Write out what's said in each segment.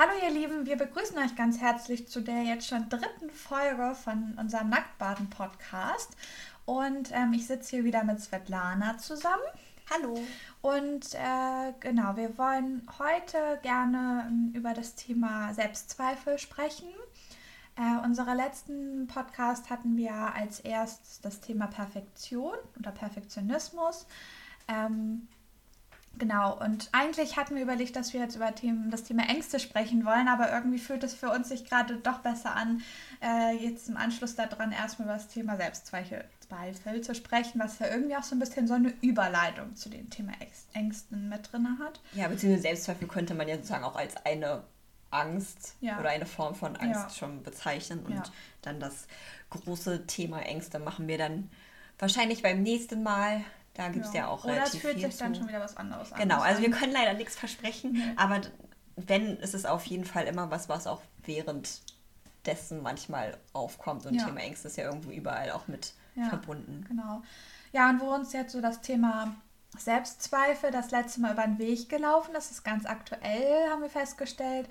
Hallo ihr Lieben, wir begrüßen euch ganz herzlich zu der jetzt schon dritten Folge von unserem Nacktbaden-Podcast. Und ähm, ich sitze hier wieder mit Svetlana zusammen. Hallo. Und äh, genau, wir wollen heute gerne ähm, über das Thema Selbstzweifel sprechen. Äh, unserer letzten Podcast hatten wir als erstes das Thema Perfektion oder Perfektionismus. Ähm, Genau, und eigentlich hatten wir überlegt, dass wir jetzt über Themen, das Thema Ängste sprechen wollen, aber irgendwie fühlt es für uns sich gerade doch besser an, äh, jetzt im Anschluss daran erstmal über das Thema Selbstzweifel zu sprechen, was ja irgendwie auch so ein bisschen so eine Überleitung zu dem Thema Ängsten mit drin hat. Ja, beziehungsweise Selbstzweifel könnte man ja sozusagen auch als eine Angst ja. oder eine Form von Angst ja. schon bezeichnen. Und ja. dann das große Thema Ängste machen wir dann wahrscheinlich beim nächsten Mal da gibt es ja. ja. auch Oder relativ es fühlt sich dann schon wieder was anderes an. Genau, also wir können leider nichts versprechen, nee. aber wenn, ist es auf jeden Fall immer was, was auch währenddessen manchmal aufkommt. Und ja. Thema Ängste ist ja irgendwo überall auch mit ja, verbunden. Genau. Ja, und wo uns jetzt so das Thema Selbstzweifel das letzte Mal über den Weg gelaufen das ist ganz aktuell, haben wir festgestellt,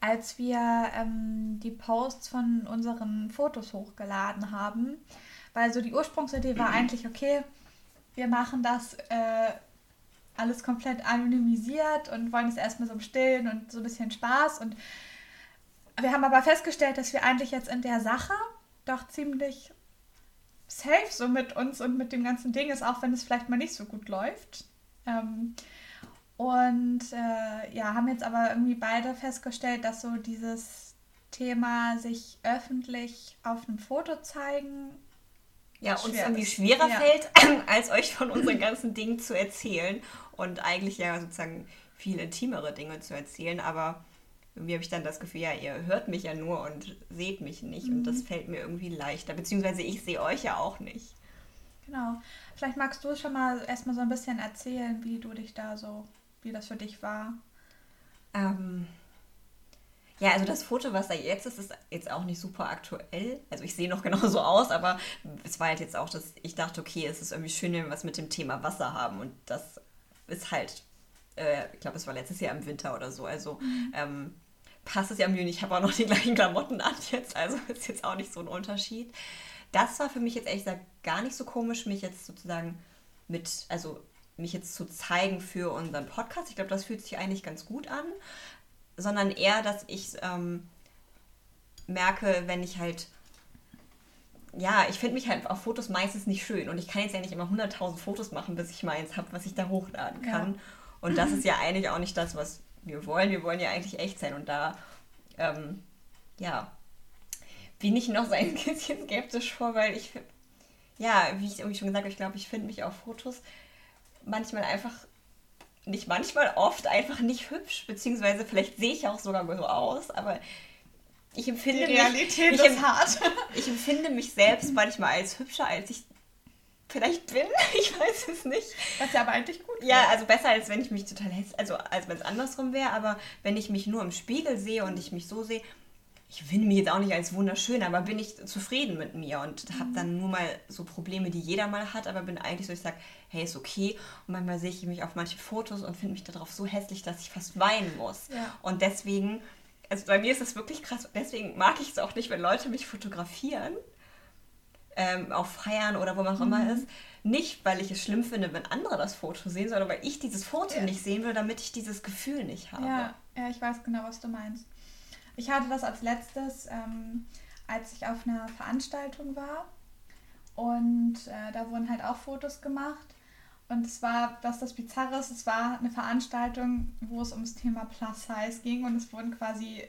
als wir ähm, die Posts von unseren Fotos hochgeladen haben. Weil so die Ursprungsidee war eigentlich, okay, wir machen das äh, alles komplett anonymisiert und wollen es erstmal so im Stillen und so ein bisschen Spaß. Und wir haben aber festgestellt, dass wir eigentlich jetzt in der Sache doch ziemlich safe so mit uns und mit dem ganzen Ding ist, auch wenn es vielleicht mal nicht so gut läuft. Ähm, und äh, ja, haben jetzt aber irgendwie beide festgestellt, dass so dieses Thema sich öffentlich auf einem Foto zeigen ja, uns irgendwie schwerer ja. fällt, als euch von unseren ganzen Dingen zu erzählen und eigentlich ja sozusagen viel intimere Dinge zu erzählen, aber irgendwie habe ich dann das Gefühl, ja, ihr hört mich ja nur und seht mich nicht mhm. und das mhm. fällt mir irgendwie leichter, beziehungsweise ich sehe euch ja auch nicht. Genau. Vielleicht magst du schon mal erstmal so ein bisschen erzählen, wie du dich da so, wie das für dich war. Ähm, ja, also das Foto, was da jetzt ist, ist jetzt auch nicht super aktuell. Also ich sehe noch genauso aus, aber es war halt jetzt auch, dass ich dachte, okay, es ist irgendwie schön, wenn wir was mit dem Thema Wasser haben. Und das ist halt, äh, ich glaube, es war letztes Jahr im Winter oder so. Also mhm. ähm, passt es ja mir ich habe auch noch die gleichen Klamotten an jetzt. Also ist jetzt auch nicht so ein Unterschied. Das war für mich jetzt ehrlich gesagt gar nicht so komisch, mich jetzt sozusagen mit, also mich jetzt zu zeigen für unseren Podcast. Ich glaube, das fühlt sich eigentlich ganz gut an sondern eher, dass ich ähm, merke, wenn ich halt, ja, ich finde mich halt auf Fotos meistens nicht schön und ich kann jetzt ja nicht immer 100.000 Fotos machen, bis ich meins habe, was ich da hochladen kann. Ja. Und das ist ja eigentlich auch nicht das, was wir wollen. Wir wollen ja eigentlich echt sein und da, ähm, ja, bin ich noch so ein bisschen skeptisch vor, weil ich, ja, wie ich irgendwie schon gesagt habe, ich glaube, ich finde mich auf Fotos manchmal einfach nicht manchmal, oft einfach nicht hübsch, beziehungsweise vielleicht sehe ich auch sogar so aus, aber ich empfinde Die Realität mich, ist hart. Ich empfinde mich selbst manchmal als hübscher, als ich vielleicht bin. Ich weiß es nicht. Was ja aber eigentlich gut Ja, also besser, als wenn ich mich total hässlich, also als wenn es andersrum wäre, aber wenn ich mich nur im Spiegel sehe und ich mich so sehe, ich finde mich jetzt auch nicht als wunderschön, aber bin ich zufrieden mit mir und mhm. habe dann nur mal so Probleme, die jeder mal hat, aber bin eigentlich so, ich sage, hey, ist okay. Und manchmal sehe ich mich auf manchen Fotos und finde mich darauf so hässlich, dass ich fast weinen muss. Ja. Und deswegen, also bei mir ist das wirklich krass, deswegen mag ich es auch nicht, wenn Leute mich fotografieren, ähm, auf Feiern oder wo man auch mhm. immer ist. Nicht, weil ich es schlimm finde, wenn andere das Foto sehen, sondern weil ich dieses Foto ja. nicht sehen will, damit ich dieses Gefühl nicht habe. Ja, ja, ich weiß genau, was du meinst. Ich hatte das als letztes, ähm, als ich auf einer Veranstaltung war. Und äh, da wurden halt auch Fotos gemacht. Und es war, was das Bizarre ist, es war eine Veranstaltung, wo es ums Thema Plus Size ging und es wurden quasi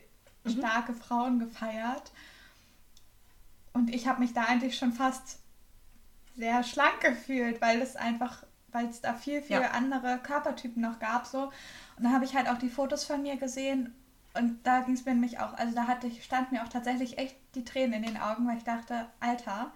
mhm. starke Frauen gefeiert. Und ich habe mich da eigentlich schon fast sehr schlank gefühlt, weil es einfach, weil es da viel, viel ja. andere Körpertypen noch gab. So. Und dann habe ich halt auch die Fotos von mir gesehen und da ging es mir nämlich auch, also da hatte ich, stand mir auch tatsächlich echt die Tränen in den Augen, weil ich dachte, Alter,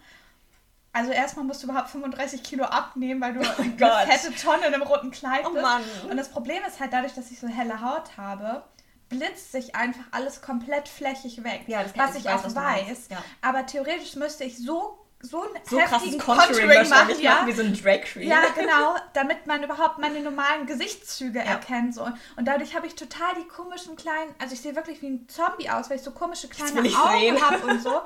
also erstmal musst du überhaupt 35 Kilo abnehmen, weil du oh eine fette Tonne in einem roten Kleid oh bist. Oh Mann. Und das Problem ist halt dadurch, dass ich so helle Haut habe, blitzt sich einfach alles komplett flächig weg. Ja, das was ich, ich weiß, auch weiß. Ja. Aber theoretisch müsste ich so so einen so heftigen Contouring, Contouring machen, ja. wie so ein Drag Queen. Ja, genau, damit man überhaupt meine normalen Gesichtszüge ja. erkennt. So. Und dadurch habe ich total die komischen kleinen, also ich sehe wirklich wie ein Zombie aus, weil ich so komische kleine Augen habe und so.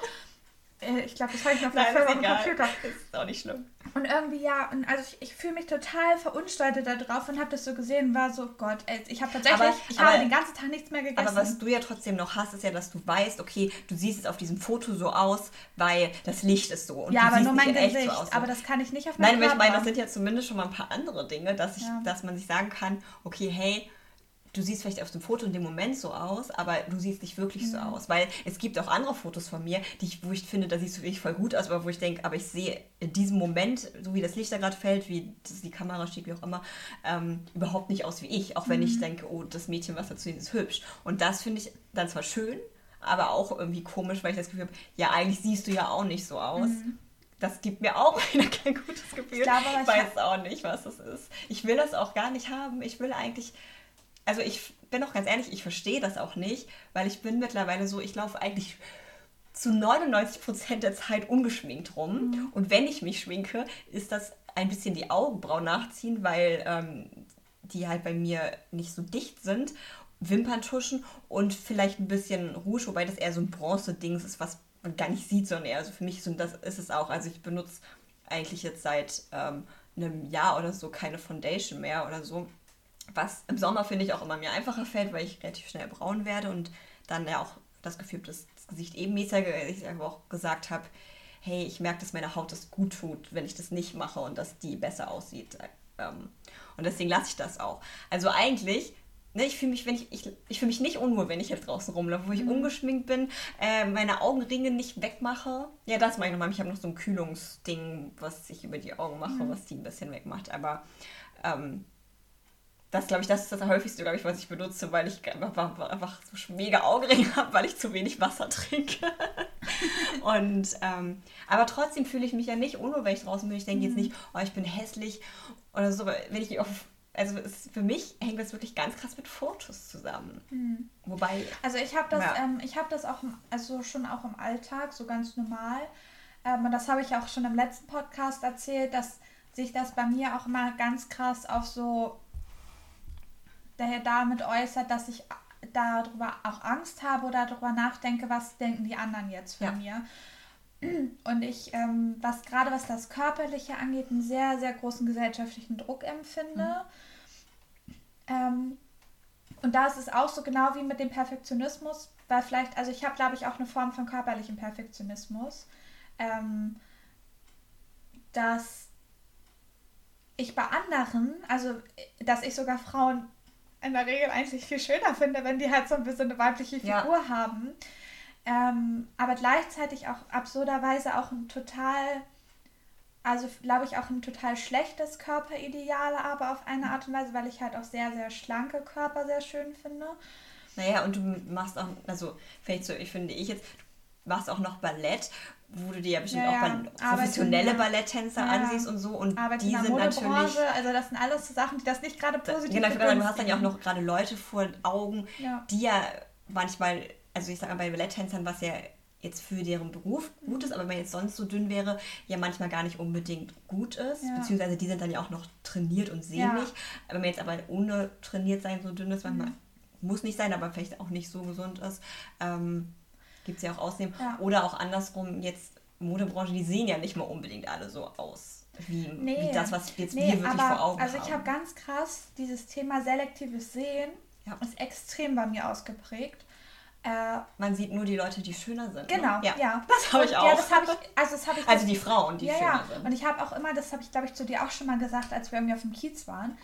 Äh, ich glaube, das habe ich noch auf dem Computer. Das ist auch nicht schlimm. Und irgendwie, ja, und also ich, ich fühle mich total verunstaltet da drauf und habe das so gesehen, war so, Gott, ey, ich habe tatsächlich, aber, ich aber, habe den ganzen Tag nichts mehr gegessen. Aber was du ja trotzdem noch hast, ist ja, dass du weißt, okay, du siehst es auf diesem Foto so aus, weil das Licht ist so. Und ja, aber nur mein Gesicht, so aus, aber das kann ich nicht auf meinem Nein, aber ich meine, das sind ja zumindest schon mal ein paar andere Dinge, dass, ich, ja. dass man sich sagen kann, okay, hey, du siehst vielleicht auf dem Foto in dem Moment so aus, aber du siehst nicht wirklich mhm. so aus. Weil es gibt auch andere Fotos von mir, die ich, wo ich finde, da siehst du wirklich voll gut aus, aber wo ich denke, aber ich sehe in diesem Moment, so wie das Licht da gerade fällt, wie die Kamera steht, wie auch immer, ähm, überhaupt nicht aus wie ich. Auch wenn mhm. ich denke, oh, das Mädchen, was dazu sieht, ist hübsch. Und das finde ich dann zwar schön, aber auch irgendwie komisch, weil ich das Gefühl habe, ja, eigentlich siehst du ja auch nicht so aus. Mhm. Das gibt mir auch wieder kein gutes Gefühl. Ich, glaube, ich weiß auch nicht, was das ist. Ich will das auch gar nicht haben. Ich will eigentlich also ich bin auch ganz ehrlich, ich verstehe das auch nicht, weil ich bin mittlerweile so, ich laufe eigentlich zu 99 Prozent der Zeit ungeschminkt rum. Mhm. Und wenn ich mich schminke, ist das ein bisschen die Augenbrauen nachziehen, weil ähm, die halt bei mir nicht so dicht sind. Wimperntuschen und vielleicht ein bisschen Rouge, wobei das eher so ein Bronze-Dings ist, was man gar nicht sieht, sondern eher, also für mich so, das ist es auch. Also ich benutze eigentlich jetzt seit ähm, einem Jahr oder so keine Foundation mehr oder so. Was im Sommer finde ich auch immer mir einfacher fällt, weil ich relativ schnell braun werde und dann ja auch das Gefühl dass das Gesicht ebenmäßiger Ich aber auch gesagt habe, hey, ich merke, dass meine Haut das gut tut, wenn ich das nicht mache und dass die besser aussieht. Ähm, und deswegen lasse ich das auch. Also eigentlich Ne, ich fühle mich, wenn ich, ich, ich fühle mich nicht unwohl, wenn ich jetzt draußen rumlaufe, wo ich mhm. ungeschminkt bin, äh, meine Augenringe nicht wegmache. Ja, das mache ich nochmal. Ich habe noch so ein Kühlungsding, was ich über die Augen mache, mhm. was die ein bisschen wegmacht. Aber ähm, das glaube ich, das ist das häufigste, glaube ich, was ich benutze, weil ich einfach, einfach so mega Augenringe habe, weil ich zu wenig Wasser trinke. und ähm, aber trotzdem fühle ich mich ja nicht unwohl, wenn ich draußen bin. Ich denke mhm. jetzt nicht, oh, ich bin hässlich oder so, wenn ich auf also es, für mich hängt das wirklich ganz krass mit Fotos zusammen. Mhm. Wobei. Also ich habe das, ja. ähm, ich habe das auch, also schon auch im Alltag, so ganz normal. Ähm, und das habe ich auch schon im letzten Podcast erzählt, dass sich das bei mir auch immer ganz krass auf so daher damit äußert, dass ich darüber auch Angst habe oder darüber nachdenke, was denken die anderen jetzt von ja. mir. Und ich, ähm, was gerade was das Körperliche angeht, einen sehr, sehr großen gesellschaftlichen Druck empfinde. Mhm. Ähm, und da ist es auch so genau wie mit dem Perfektionismus, weil vielleicht, also ich habe, glaube ich, auch eine Form von körperlichem Perfektionismus, ähm, dass ich bei anderen, also dass ich sogar Frauen in der Regel eigentlich viel schöner finde, wenn die halt so ein bisschen eine weibliche Figur ja. haben. Ähm, aber gleichzeitig auch absurderweise auch ein total, also glaube ich auch ein total schlechtes Körperideal, aber auf eine Art und Weise, weil ich halt auch sehr, sehr schlanke Körper sehr schön finde. Naja, und du machst auch, also vielleicht so, ich finde ich jetzt, du machst auch noch Ballett wo du dir ja bestimmt ja, auch ja. professionelle Balletttänzer ja. ansiehst und so. Und Arbeit die sind natürlich. Also das sind alles so Sachen, die das nicht gerade positiv Genau, du hast dann ja auch noch gerade Leute vor Augen, die ja manchmal, also ich sage mal bei Balletttänzern, was ja jetzt für deren Beruf gut ist, aber wenn man jetzt sonst so dünn wäre, ja manchmal gar nicht unbedingt gut ist. Ja. Beziehungsweise die sind dann ja auch noch trainiert und sehnig. Ja. Wenn man jetzt aber ohne trainiert sein so dünn ist, manchmal mhm. muss nicht sein, aber vielleicht auch nicht so gesund ist, ähm, gibt es ja auch Ausnehmen. Ja. Oder auch andersrum, jetzt Modebranche, die sehen ja nicht mal unbedingt alle so aus. Wie, nee, wie das, was jetzt nee, wir wirklich aber, vor Augen also haben. Also ich habe ganz krass dieses Thema selektives Sehen ja. ist extrem bei mir ausgeprägt. Äh, Man sieht nur die Leute, die schöner sind. Ne? Genau, ne? ja. ja. Das habe ich auch. Ja, das habe ich, also das habe ich. Also die Frauen, die ja, schöner ja. sind. Und ich habe auch immer, das habe ich glaube ich zu dir auch schon mal gesagt, als wir irgendwie auf dem Kiez waren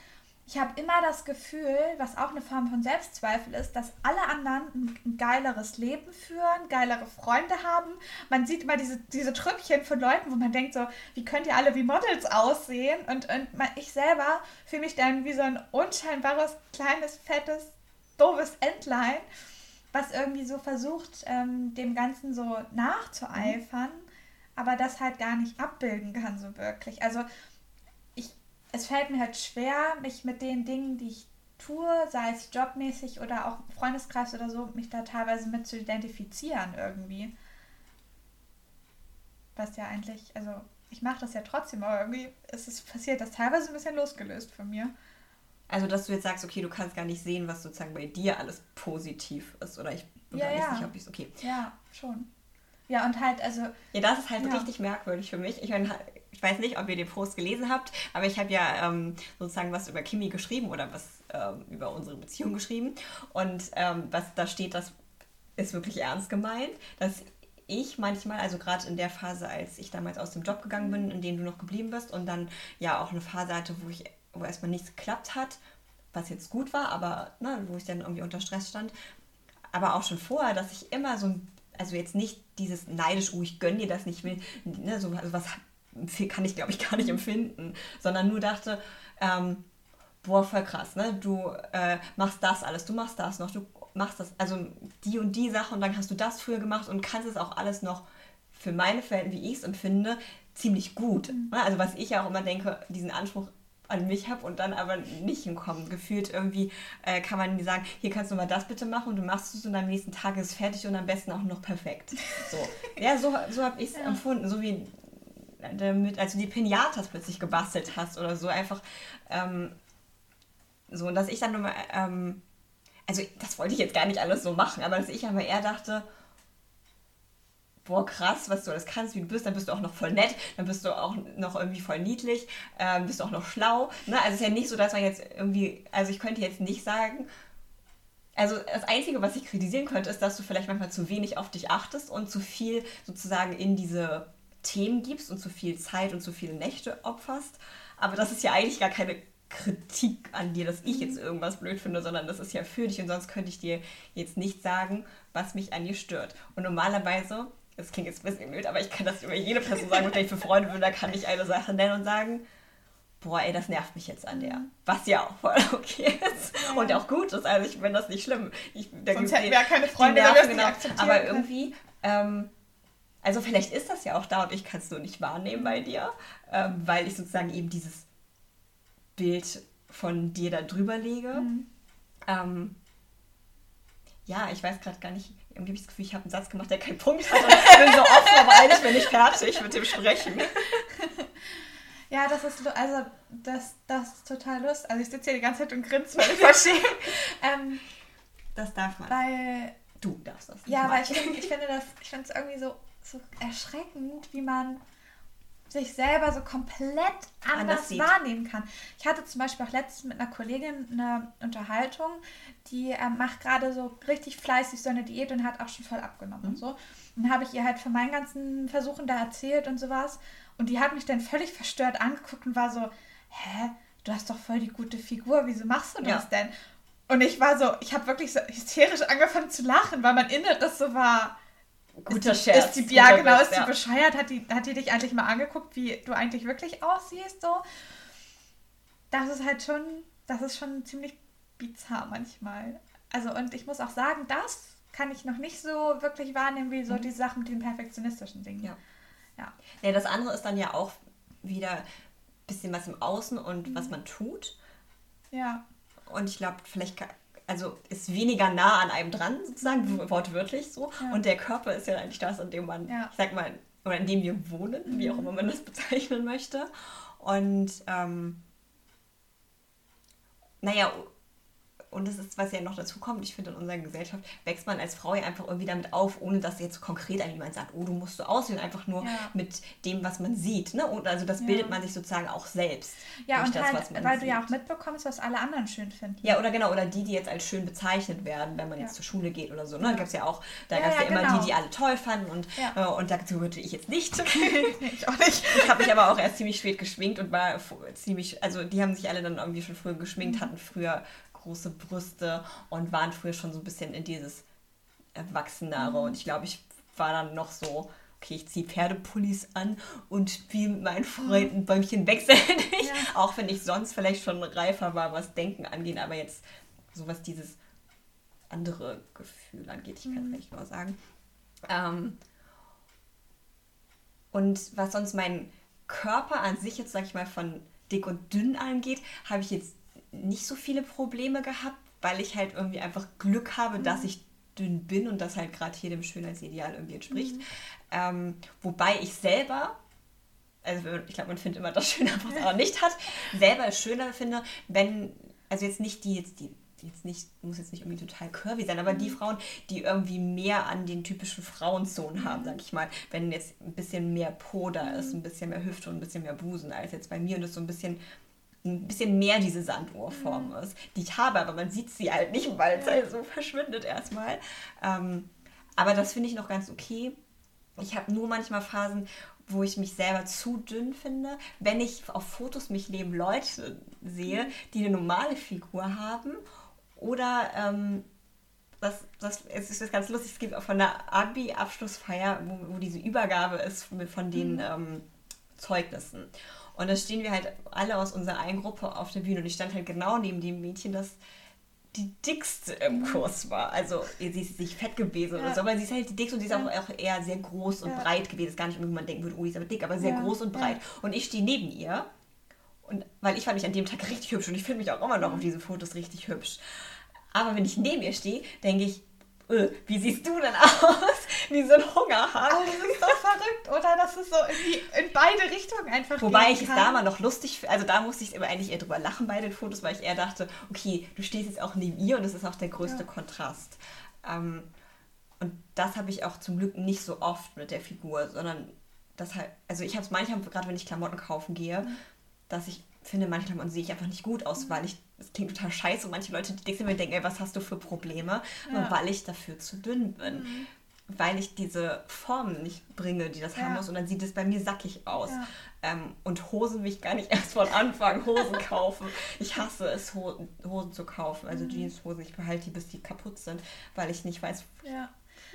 ich habe immer das Gefühl, was auch eine Form von Selbstzweifel ist, dass alle anderen ein, geileres Leben führen, geilere Freunde haben. Man sieht immer diese, diese Trüppchen von Leuten, wo man denkt so, wie könnt ihr alle wie Models aussehen? Und, und man, ich selber fühle mich dann wie so ein unscheinbares, kleines, fettes, doofes Entlein, was irgendwie so versucht, ähm, dem Ganzen so nachzueifern, mhm. aber das halt gar nicht abbilden kann so wirklich. Also es fällt mir halt schwer, mich mit den Dingen, die ich tue, sei es jobmäßig oder auch Freundeskreis oder so, mich da teilweise mit zu identifizieren irgendwie. Was ja eigentlich, also ich mache das ja trotzdem, aber irgendwie ist es passiert das teilweise ein bisschen losgelöst von mir. Also, dass du jetzt sagst, okay, du kannst gar nicht sehen, was sozusagen bei dir alles positiv ist. Oder ich bin Ja, gar ja. nicht sicher, ob ich es okay. Ja, schon. Ja, und halt, also, Ja, das ist halt Ja. richtig merkwürdig für mich. Ich meine, ich weiß nicht, ob ihr den Post gelesen habt, aber ich habe ja ähm, sozusagen was über Kimi geschrieben oder was ähm, über unsere Beziehung geschrieben. Und ähm, was da steht, das ist wirklich ernst gemeint, dass ich manchmal, also gerade in der Phase, als ich damals aus dem Job gegangen bin, in dem du noch geblieben bist und dann ja auch eine Phase hatte, wo ich, wo erstmal nichts geklappt hat, was jetzt gut war, aber ne, wo ich dann irgendwie unter Stress stand, aber auch schon vorher, dass ich immer so also jetzt nicht dieses neidisch, oh, ich gönn dir das nicht, will, ne, so also was kann ich, glaube ich, gar nicht empfinden, sondern nur dachte, ähm, boah, voll krass, ne, du äh, machst das alles, du machst das noch, du machst das, also die und die Sache und dann hast du das früher gemacht und kannst es auch alles noch für meine Verhältnisse, wie ich es empfinde, ziemlich gut. Ne? Also was ich ja auch immer denke, diesen Anspruch an mich habe und dann aber nicht hinkommen. Gefühlt irgendwie äh, kann man mir sagen, hier kannst du mal das bitte machen und du machst es und am nächsten Tag ist es fertig und am besten auch noch perfekt. So, ja, so, so habe ich es Ja. empfunden, so wie damit, als du die Pinatas plötzlich gebastelt hast oder so, einfach ähm, so, und dass ich dann nur mal, ähm, also das wollte ich jetzt gar nicht alles so machen, aber dass ich aber eher dachte, boah, krass, was du alles kannst, wie du bist, dann bist du auch noch voll nett, dann bist du auch noch irgendwie voll niedlich, ähm, bist du auch noch schlau. Ne? Also es ist ja nicht so, dass man jetzt irgendwie, also ich könnte jetzt nicht sagen, also das Einzige, was ich kritisieren könnte, ist, dass du vielleicht manchmal zu wenig auf dich achtest und zu viel sozusagen in diese Themen gibst und zu viel Zeit und zu viele Nächte opferst. Aber das ist ja eigentlich gar keine Kritik an dir, dass ich jetzt irgendwas blöd finde, sondern das ist ja für dich und sonst könnte ich dir jetzt nicht sagen, was mich an dir stört. Und normalerweise, das klingt jetzt ein bisschen blöd, aber ich kann das über jede Person sagen, mit der ich für Freunde bin, da kann ich eine Sache nennen und sagen, boah, ey, das nervt mich jetzt an der. Was ja auch voll okay ist und auch gut ist. Also ich finde das nicht schlimm. Ich, da Sonst hätten die- wir ja keine Freunde, Nerven, genau. Aber irgendwie, ähm, also vielleicht ist das ja auch da und ich kann es nur nicht wahrnehmen bei dir, ähm, weil ich sozusagen eben dieses Bild von dir da drüber lege. Mhm. Ähm, ja, ich weiß gerade gar nicht, irgendwie habe ich das Gefühl, ich habe einen Satz gemacht, der keinen Punkt hat und ich bin so offen, aber eigentlich bin ich fertig mit dem Sprechen. Ja, das ist, also, das, das ist total lustig. Also, ich sitze hier die ganze Zeit und grinse, weil ich verstehe. ähm, Das darf man. weil, Du darfst das. nicht ja, weil ich, machen. ich finde das, ich finde es irgendwie so, so erschreckend, wie man sich selber so komplett Anders anders wahrnehmen kann. Ich hatte zum Beispiel auch letztens mit einer Kollegin eine Unterhaltung, die ähm, macht gerade so richtig fleißig so eine Diät und hat auch schon voll abgenommen Mhm. und so. Und dann habe ich ihr halt von meinen ganzen Versuchen da erzählt und sowas. Und die hat mich dann völlig verstört angeguckt und war so, hä, du hast doch voll die gute Figur, wieso machst du das Ja. denn? Und ich war so, ich habe wirklich so hysterisch angefangen zu lachen, weil mein Inneres so war, Guter ist, Scherz. Ist die, ja, guter genau, Witz, ist die ja. bescheuert? Hat die, hat die dich eigentlich mal angeguckt, wie du eigentlich wirklich aussiehst? So? Das ist halt schon, das ist schon ziemlich bizarr manchmal. Also, und ich muss auch sagen, das kann ich noch nicht so wirklich wahrnehmen, wie so Mhm. die Sachen mit den perfektionistischen Dingen. Ja. Ja. Ja, das andere ist dann ja auch wieder ein bisschen was im Außen und Mhm. was man tut. Ja. Und ich glaube, vielleicht, also ist weniger nah an einem dran, sozusagen, wortwörtlich so. Mhm. Ja. Und der Körper ist ja eigentlich das, an dem man, Ja. ich sag mal, oder in dem wir wohnen, wie Mhm. auch immer man das bezeichnen möchte. Und ähm, naja, und das ist, was ja noch dazu kommt, ich finde, in unserer Gesellschaft wächst man als Frau ja einfach irgendwie damit auf, ohne dass jetzt konkret an jemand sagt, oh, du musst so aussehen, einfach nur Ja. mit dem, was man sieht. Ne? Und also das Ja. bildet man sich sozusagen auch selbst. Ja, durch und das, halt, was man weil du ja sieht. auch mitbekommst, was alle anderen schön finden. Ja, oder genau, oder die, die jetzt als schön bezeichnet werden, wenn man jetzt zur Schule geht oder so. Ne? Da gab es ja auch, da gab es ja, immer genau. die, die alle toll fanden und, äh, und dazu gehörte ich jetzt nicht. ich auch nicht. ich habe mich aber auch erst ziemlich spät geschminkt und war ziemlich, also die haben sich alle dann irgendwie schon früher Mhm. geschminkt, hatten früher große Brüste und waren früher schon so ein bisschen in dieses Erwachsenere. Mhm. Und ich glaube, ich war dann noch so, okay, ich ziehe Pferdepullis an und spiele mit meinen Freunden Bäumchen wechseln. Ja. Auch wenn ich sonst vielleicht schon reifer war, was Denken angeht, aber jetzt so was dieses andere Gefühl angeht, ich kann es Mhm. eigentlich nur sagen. Ähm, und was sonst meinen Körper an sich jetzt, sag ich mal, von dick und dünn angeht, habe ich jetzt nicht so viele Probleme gehabt, weil ich halt irgendwie einfach Glück habe, dass ich dünn bin und das halt gerade jedem Schönheitsideal irgendwie entspricht. Mhm. Ähm, wobei ich selber, also ich glaube, man findet immer das schöner, was man nicht hat, selber schöner finde, wenn, also jetzt nicht die, jetzt die jetzt nicht, muss jetzt nicht irgendwie total curvy sein, aber mhm. die Frauen, die irgendwie mehr an den typischen Frauenzonen haben, sag ich mal, wenn jetzt ein bisschen mehr Po da ist, ein bisschen mehr Hüfte und ein bisschen mehr Busen als jetzt bei mir und es so ein bisschen ein bisschen mehr diese Sanduhrform mhm. ist, die ich habe, aber man sieht sie halt nicht, weil es halt so verschwindet erstmal. Ähm, aber das finde ich noch ganz okay. Ich habe nur manchmal Phasen, wo ich mich selber zu dünn finde. Wenn ich auf Fotos mich neben Leute sehe, mhm. die eine normale Figur haben oder ähm, das, das, es ist ganz lustig, es gibt auch von der Abi-Abschlussfeier, wo, wo, diese Übergabe ist von den mhm. ähm, Zeugnissen. Und da stehen wir halt alle aus unserer einen Gruppe auf der Bühne und ich stand halt genau neben dem Mädchen, das die dickste im. Kurs war. Also sie ist nicht fett gewesen ja. oder so, aber sie ist halt die dickste und sie ist auch, auch eher sehr groß und ja. breit gewesen. Ist gar nicht, wie man denken würde, oh, die ist aber dick, aber sehr ja. groß und breit. Und ich stehe neben ihr und weil ich fand mich an dem Tag richtig hübsch und ich finde mich auch immer noch auf diesen Fotos richtig hübsch. Aber wenn ich neben ihr stehe, denke ich, wie siehst du denn aus? Wie so ein Hungerhaken. Oh, das ist doch verrückt, oder? Das ist so irgendwie in beide Richtungen einfach. Wobei ich es da mal noch lustig, also da musste ich immer eigentlich eher drüber lachen bei den Fotos, weil ich eher dachte, okay, du stehst jetzt auch neben ihr und das ist auch der größte ja. Kontrast. Ähm, und das habe ich auch zum Glück nicht so oft mit der Figur, sondern das halt, also ich habe es manchmal, gerade wenn ich Klamotten kaufen gehe, mhm dass ich finde, manche Klamotten sehe ich einfach nicht gut aus, weil ich, das klingt total scheiße und manche Leute, die dick sind, mir denken, ey, was hast du für Probleme? Ja. weil ich dafür zu dünn bin. Mhm. Weil ich diese Formen nicht bringe, die das ja. haben muss. Und dann sieht es bei mir sackig aus. Ja. Ähm, und Hosen will ich gar nicht erst von Anfang Hosen kaufen. Ich hasse es, Hosen, Hosen zu kaufen. Also mhm. Jeanshosen, ich behalte die, bis die kaputt sind, weil ich nicht weiß. Ja.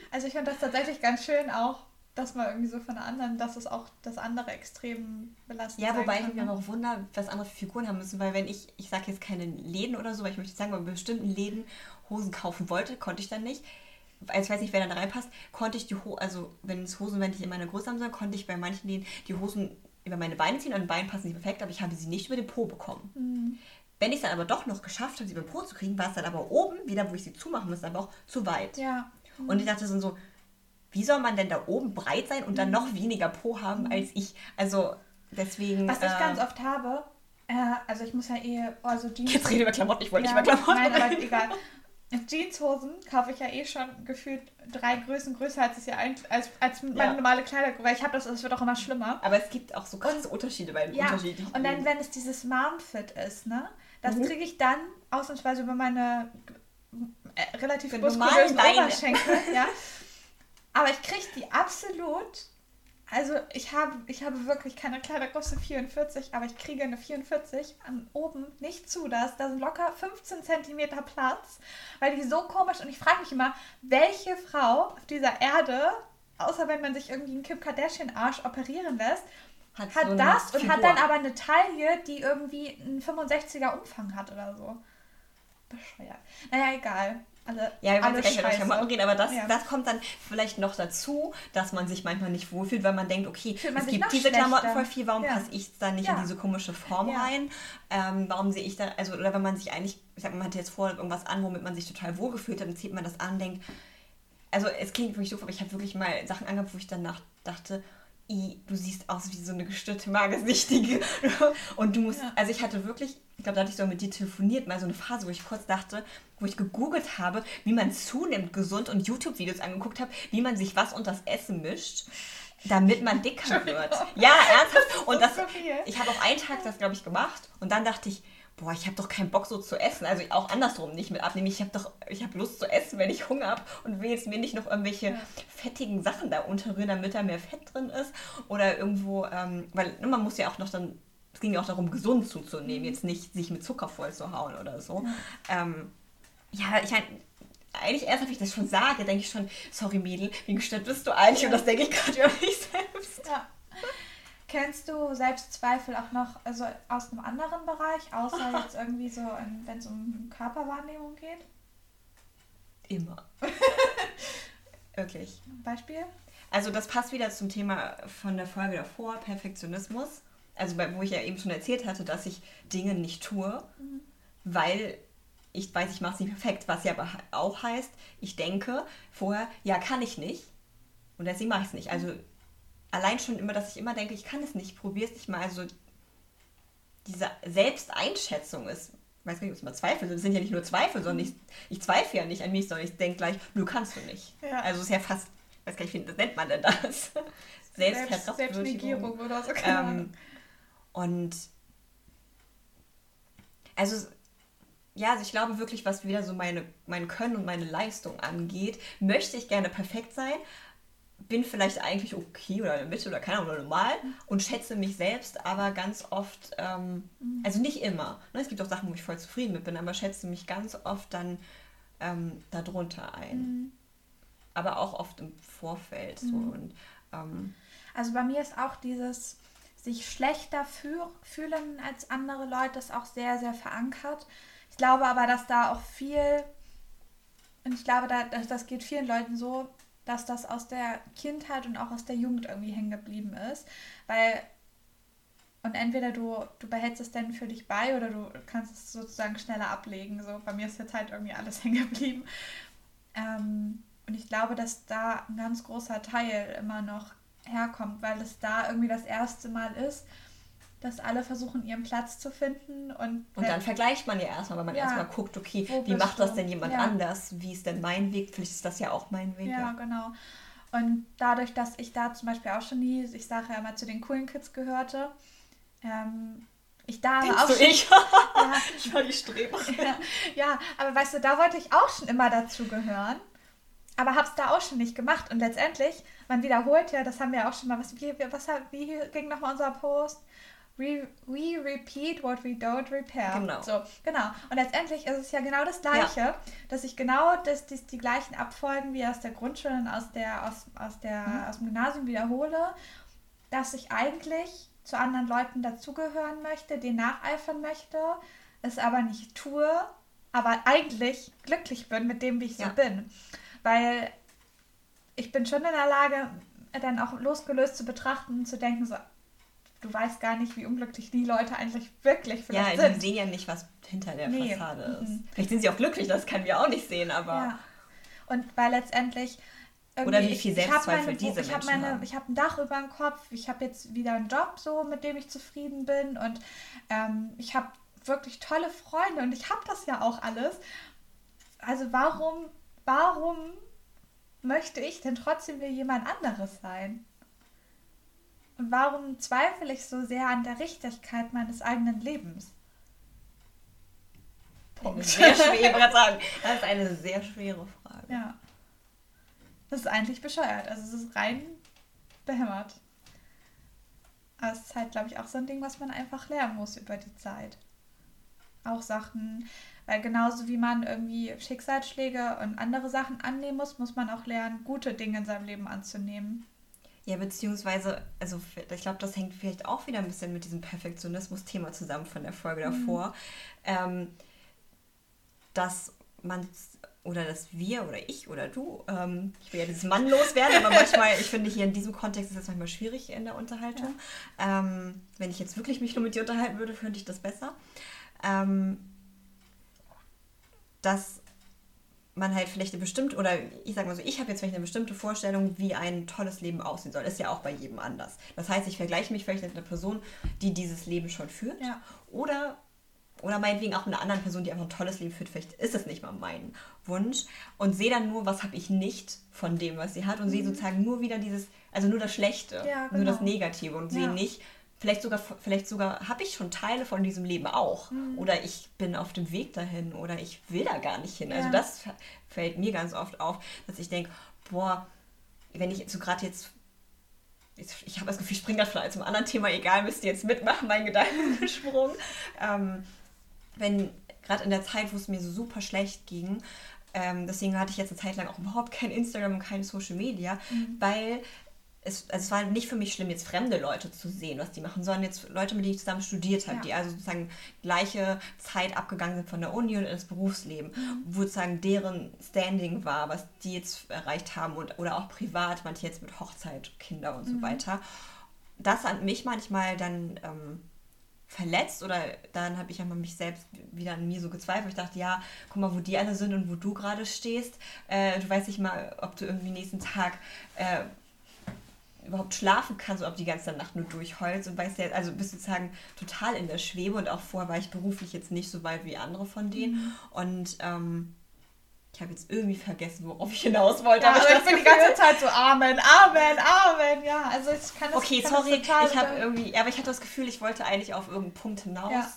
Also ich finde das tatsächlich ganz schön auch, dass man irgendwie so von der anderen, dass es auch das andere extrem belastet Ja, wobei ich mich auch wundere, was andere Figuren haben müssen, weil wenn ich, ich sage jetzt keine Läden oder so, weil ich möchte sagen, bei bestimmten Läden Hosen kaufen wollte, konnte ich dann nicht. Also ich weiß nicht, wer da reinpasst, konnte ich die Hosen, also wenn es Hosen, wenn ich in meiner Größe haben soll, konnte ich bei manchen Läden die Hosen über meine Beine ziehen. An den Beinen passen sie perfekt, aber ich habe sie nicht über den Po bekommen. Mhm. Wenn ich es dann aber doch noch geschafft habe, sie über den Po zu kriegen, war es dann aber oben, wieder wo ich sie zumachen musste, aber auch zu weit. Ja. Mhm. Und ich dachte so, wie soll man denn da oben breit sein und dann mhm. noch weniger Po haben als ich? Also deswegen. Was ich äh, ganz oft habe, äh, also ich muss ja eh, also Jeans. Jetzt rede ich über Klamotten, ich wollte ja, nicht über Klamotten. Nein, aber egal. Jeanshosen kaufe ich ja eh schon gefühlt drei Größen größer als es ja als, als meine ja. normale Kleidergröße, weil ich habe das, das wird auch immer schlimmer. Aber es gibt auch so krasse Unterschiede bei den ja. unterschiedlichen. Und dann, wenn es dieses Mom-Fit ist, ne, das mhm. kriege ich dann ausnahmsweise über meine äh, relativ muskulösen Oberschenkel, ja. Aber ich kriege die absolut. Also ich habe, ich habe wirklich keine Kleidergröße 44, aber ich kriege eine 44 an oben nicht zu. Da ist, da sind locker 15 cm Platz, weil die so komisch und ich frage mich immer, welche Frau auf dieser Erde, außer wenn man sich irgendwie einen Kim Kardashian Arsch operieren lässt, hat, hat so das und hat dann aber eine Taille, die irgendwie einen 65er Umfang hat oder so. Bescheuert. Naja, egal. Alle, ja, wir wollen gleich über Klamotten reden, aber das, ja. das kommt dann vielleicht noch dazu, dass man sich manchmal nicht wohlfühlt, weil man denkt, okay, man es gibt diese Klamotten voll viel, warum ja. passe ich da nicht ja. in diese komische Form rein? Ähm, warum sehe ich da, also, oder wenn man sich eigentlich, ich sag, man hat jetzt vorher irgendwas an, womit man sich total wohlgefühlt hat, dann zieht man das an, denkt, also es klingt wirklich doof, aber ich habe wirklich mal Sachen angehabt, wo ich danach dachte, du siehst aus wie so eine gestörte Magersichtige. Und du musst, ja. also ich hatte wirklich, ich glaube, da hatte ich so mit dir telefoniert, mal so eine Phase, wo ich kurz dachte, wo ich gegoogelt habe, wie man zunimmt gesund und YouTube-Videos angeguckt habe, wie man sich was unter das Essen mischt damit man dicker wird. Ja, ernsthaft. Und das, ich habe auch einen Tag das, glaube ich, gemacht. Und dann dachte ich, boah, ich habe doch keinen Bock so zu essen. Also auch andersrum nicht mit abnehmen. Ich habe doch, ich habe Lust zu essen, wenn ich Hunger habe und will jetzt mir nicht noch irgendwelche ja. fettigen Sachen da unterrühren, damit da mehr Fett drin ist. Oder irgendwo, ähm, weil ne, man muss ja auch noch dann, es ging ja auch darum, gesund zuzunehmen, jetzt nicht sich mit Zucker voll zu hauen oder so. Ja, ähm, ja ich eigentlich erst, wenn ich das schon sage, denke ich schon, sorry Mädel, wie gestört bist du eigentlich? Und das denke ich gerade über mich selbst. Ja. Kennst du Selbstzweifel auch noch also aus einem anderen Bereich, außer jetzt irgendwie so, wenn es um Körperwahrnehmung geht? Immer. Wirklich. Beispiel? Also das passt wieder zum Thema von der Folge davor, Perfektionismus. Also wo ich ja eben schon erzählt hatte, dass ich Dinge nicht tue, mhm. weil ich weiß, ich mache es nicht perfekt, was ja aber auch heißt, ich denke vorher, ja, kann ich nicht und deswegen mache ich es nicht. Also allein schon immer, dass ich immer denke, ich kann es nicht, probiere es nicht mal. Also diese Selbsteinschätzung ist, ich weiß gar nicht, ob es mal Zweifel sind, es sind ja nicht nur Zweifel, sondern ich, ich zweifle ja nicht an mich, sondern ich denke gleich, du kannst du nicht. Ja. Also es ist ja fast, ich weiß gar nicht, wie nennt man denn das? Selbst, Selbstnegierung oder so. Ähm, und also ja, also ich glaube wirklich, was wieder so meine, mein Können und meine Leistung angeht, möchte ich gerne perfekt sein, bin vielleicht eigentlich okay oder in der Mitte oder keine Ahnung, oder normal und schätze mich selbst, aber ganz oft, ähm, mhm. also nicht immer. Ne? Es gibt auch Sachen, wo ich voll zufrieden mit bin, aber schätze mich ganz oft dann ähm, darunter ein. Mhm. Aber auch oft im Vorfeld. So. Mhm. Und, ähm, also bei mir ist auch dieses sich schlechter fühlen als andere Leute ist auch sehr, sehr verankert. Ich glaube aber, dass da auch viel, und ich glaube, da, das geht vielen Leuten so, dass das aus der Kindheit und auch aus der Jugend irgendwie hängen geblieben ist. Weil, und entweder du, du behältst es dann für dich bei oder du kannst es sozusagen schneller ablegen. So, bei mir ist jetzt halt irgendwie alles hängen geblieben. Ähm, und ich glaube, dass da ein ganz großer Teil immer noch herkommt, weil es da irgendwie das erste Mal ist, dass alle versuchen, ihren Platz zu finden. Und, und dann vergleicht man ja erstmal, weil man ja, erstmal guckt, okay, wie macht das denn jemand ja. anders? Wie ist denn mein Weg? Vielleicht ist das ja auch mein Weg. Ja, ja, genau. Und dadurch, dass ich da zum Beispiel auch schon nie, ich sage ja immer, zu den coolen Kids gehörte, ähm, ich da aber auch schon, ich? ja, ich war die Streberin. Ja, ja, aber weißt du, da wollte ich auch schon immer dazu gehören aber habe es da auch schon nicht gemacht. Und letztendlich, man wiederholt ja, das haben wir auch schon mal, was, wie, was, wie ging nochmal unser Post? We, we repeat what we don't repair. Genau. So, genau. Und letztendlich ist es ja genau das Gleiche, ja. dass ich genau das, das, die gleichen Abfolgen wie aus der Grundschule und aus, der, aus, aus, der, mhm. aus dem Gymnasium wiederhole, dass ich eigentlich zu anderen Leuten dazugehören möchte, denen nacheifern möchte, es aber nicht tue, aber eigentlich glücklich bin mit dem, wie ich ja. so bin. Weil ich bin schon in der Lage, dann auch losgelöst zu betrachten und zu denken, so, du weißt gar nicht, wie unglücklich die Leute eigentlich wirklich vielleicht ja, sind. Ja, die sehen ja nicht, was hinter der nee. Fassade ist. Mhm. Vielleicht sind sie auch glücklich, das können wir auch nicht sehen, aber... Ja. Und weil letztendlich... Oder wie viel Selbstzweifel diese ich Menschen meine, haben. Ich habe ein Dach über dem Kopf, ich habe jetzt wieder einen Job, so mit dem ich zufrieden bin und ähm, ich habe wirklich tolle Freunde und ich habe das ja auch alles. Also warum, warum möchte ich denn trotzdem wie jemand anderes sein? Warum zweifle ich so sehr an der Richtigkeit meines eigenen Lebens? Punkt. Sehr schwer, sagen. Das ist eine sehr schwere Frage. Ja. Das ist eigentlich bescheuert. Also es ist rein behämmert. Aber es ist halt, glaube ich, auch so ein Ding, was man einfach lernen muss über die Zeit. Auch Sachen, weil genauso wie man irgendwie Schicksalsschläge und andere Sachen annehmen muss, muss man auch lernen, gute Dinge in seinem Leben anzunehmen. Ja, beziehungsweise, also ich glaube, das hängt vielleicht auch wieder ein bisschen mit diesem Perfektionismus-Thema zusammen von der Folge mhm. davor, ähm, dass man oder dass wir oder ich oder du, ähm, ich will ja dieses Mann loswerden, aber manchmal, ich finde hier in diesem Kontext ist es manchmal schwierig in der Unterhaltung. Ja. Ähm, wenn ich jetzt wirklich mich nur mit dir unterhalten würde, könnte ich das besser. Ähm, dass man halt vielleicht eine bestimmte, oder ich sag mal so, ich habe jetzt vielleicht eine bestimmte Vorstellung, wie ein tolles Leben aussehen soll. Ist ja auch bei jedem anders. Das heißt, ich vergleiche mich vielleicht mit einer Person, die dieses Leben schon führt. Ja. Oder, oder meinetwegen auch mit einer anderen Person, die einfach ein tolles Leben führt. Vielleicht ist es nicht mal mein Wunsch. Und sehe dann nur, was habe ich nicht von dem, was sie hat. Und mhm. sehe sozusagen nur wieder dieses, also nur das Schlechte, ja, genau. nur das genau. Negative. Und ja. sehe nicht, vielleicht sogar, vielleicht sogar habe ich schon Teile von diesem Leben auch. Mhm. Oder ich bin auf dem Weg dahin oder ich will da gar nicht hin. Also ja. Also das fällt mir ganz oft auf, dass ich denke, boah, wenn ich so gerade jetzt, ich habe das Gefühl, ich springe gerade vielleicht zum anderen Thema, egal, müsst ihr jetzt mitmachen, mein Gedankensprung. ähm, wenn gerade in der Zeit, wo es mir so super schlecht ging, ähm, deswegen hatte ich jetzt eine Zeit lang auch überhaupt kein Instagram und kein Social Media, mhm. weil es, also es war nicht für mich schlimm, jetzt fremde Leute zu sehen, was die machen, sondern jetzt Leute, mit denen ich zusammen studiert habe, ja. die also sozusagen gleiche Zeit abgegangen sind von der Uni und ins Berufsleben, mhm. wo sozusagen deren Standing war, was die jetzt erreicht haben und, oder auch privat, manche jetzt mit Hochzeit, Kinder und mhm. so weiter. Das hat mich manchmal dann ähm, verletzt oder dann habe ich einmal mich selbst wieder an mir so gezweifelt. Ich dachte, ja, guck mal, wo die alle sind und wo du gerade stehst. Äh, du weißt nicht mal, ob du irgendwie nächsten Tag äh, überhaupt schlafen kannst oder ob die ganze Nacht nur durchheulst und weißt ja, also bist sozusagen total in der Schwebe und auch vorher war ich beruflich jetzt nicht so weit wie andere von denen mhm. und ähm, ich habe jetzt irgendwie vergessen, worauf ich hinaus wollte. Ja, aber ich, bin die ganze Zeit so Amen, Amen, Amen. Ja, also ich kann das Okay, kann sorry, ich habe irgendwie, aber ich hatte das Gefühl, ich wollte eigentlich auf irgendeinen Punkt hinaus. Ja.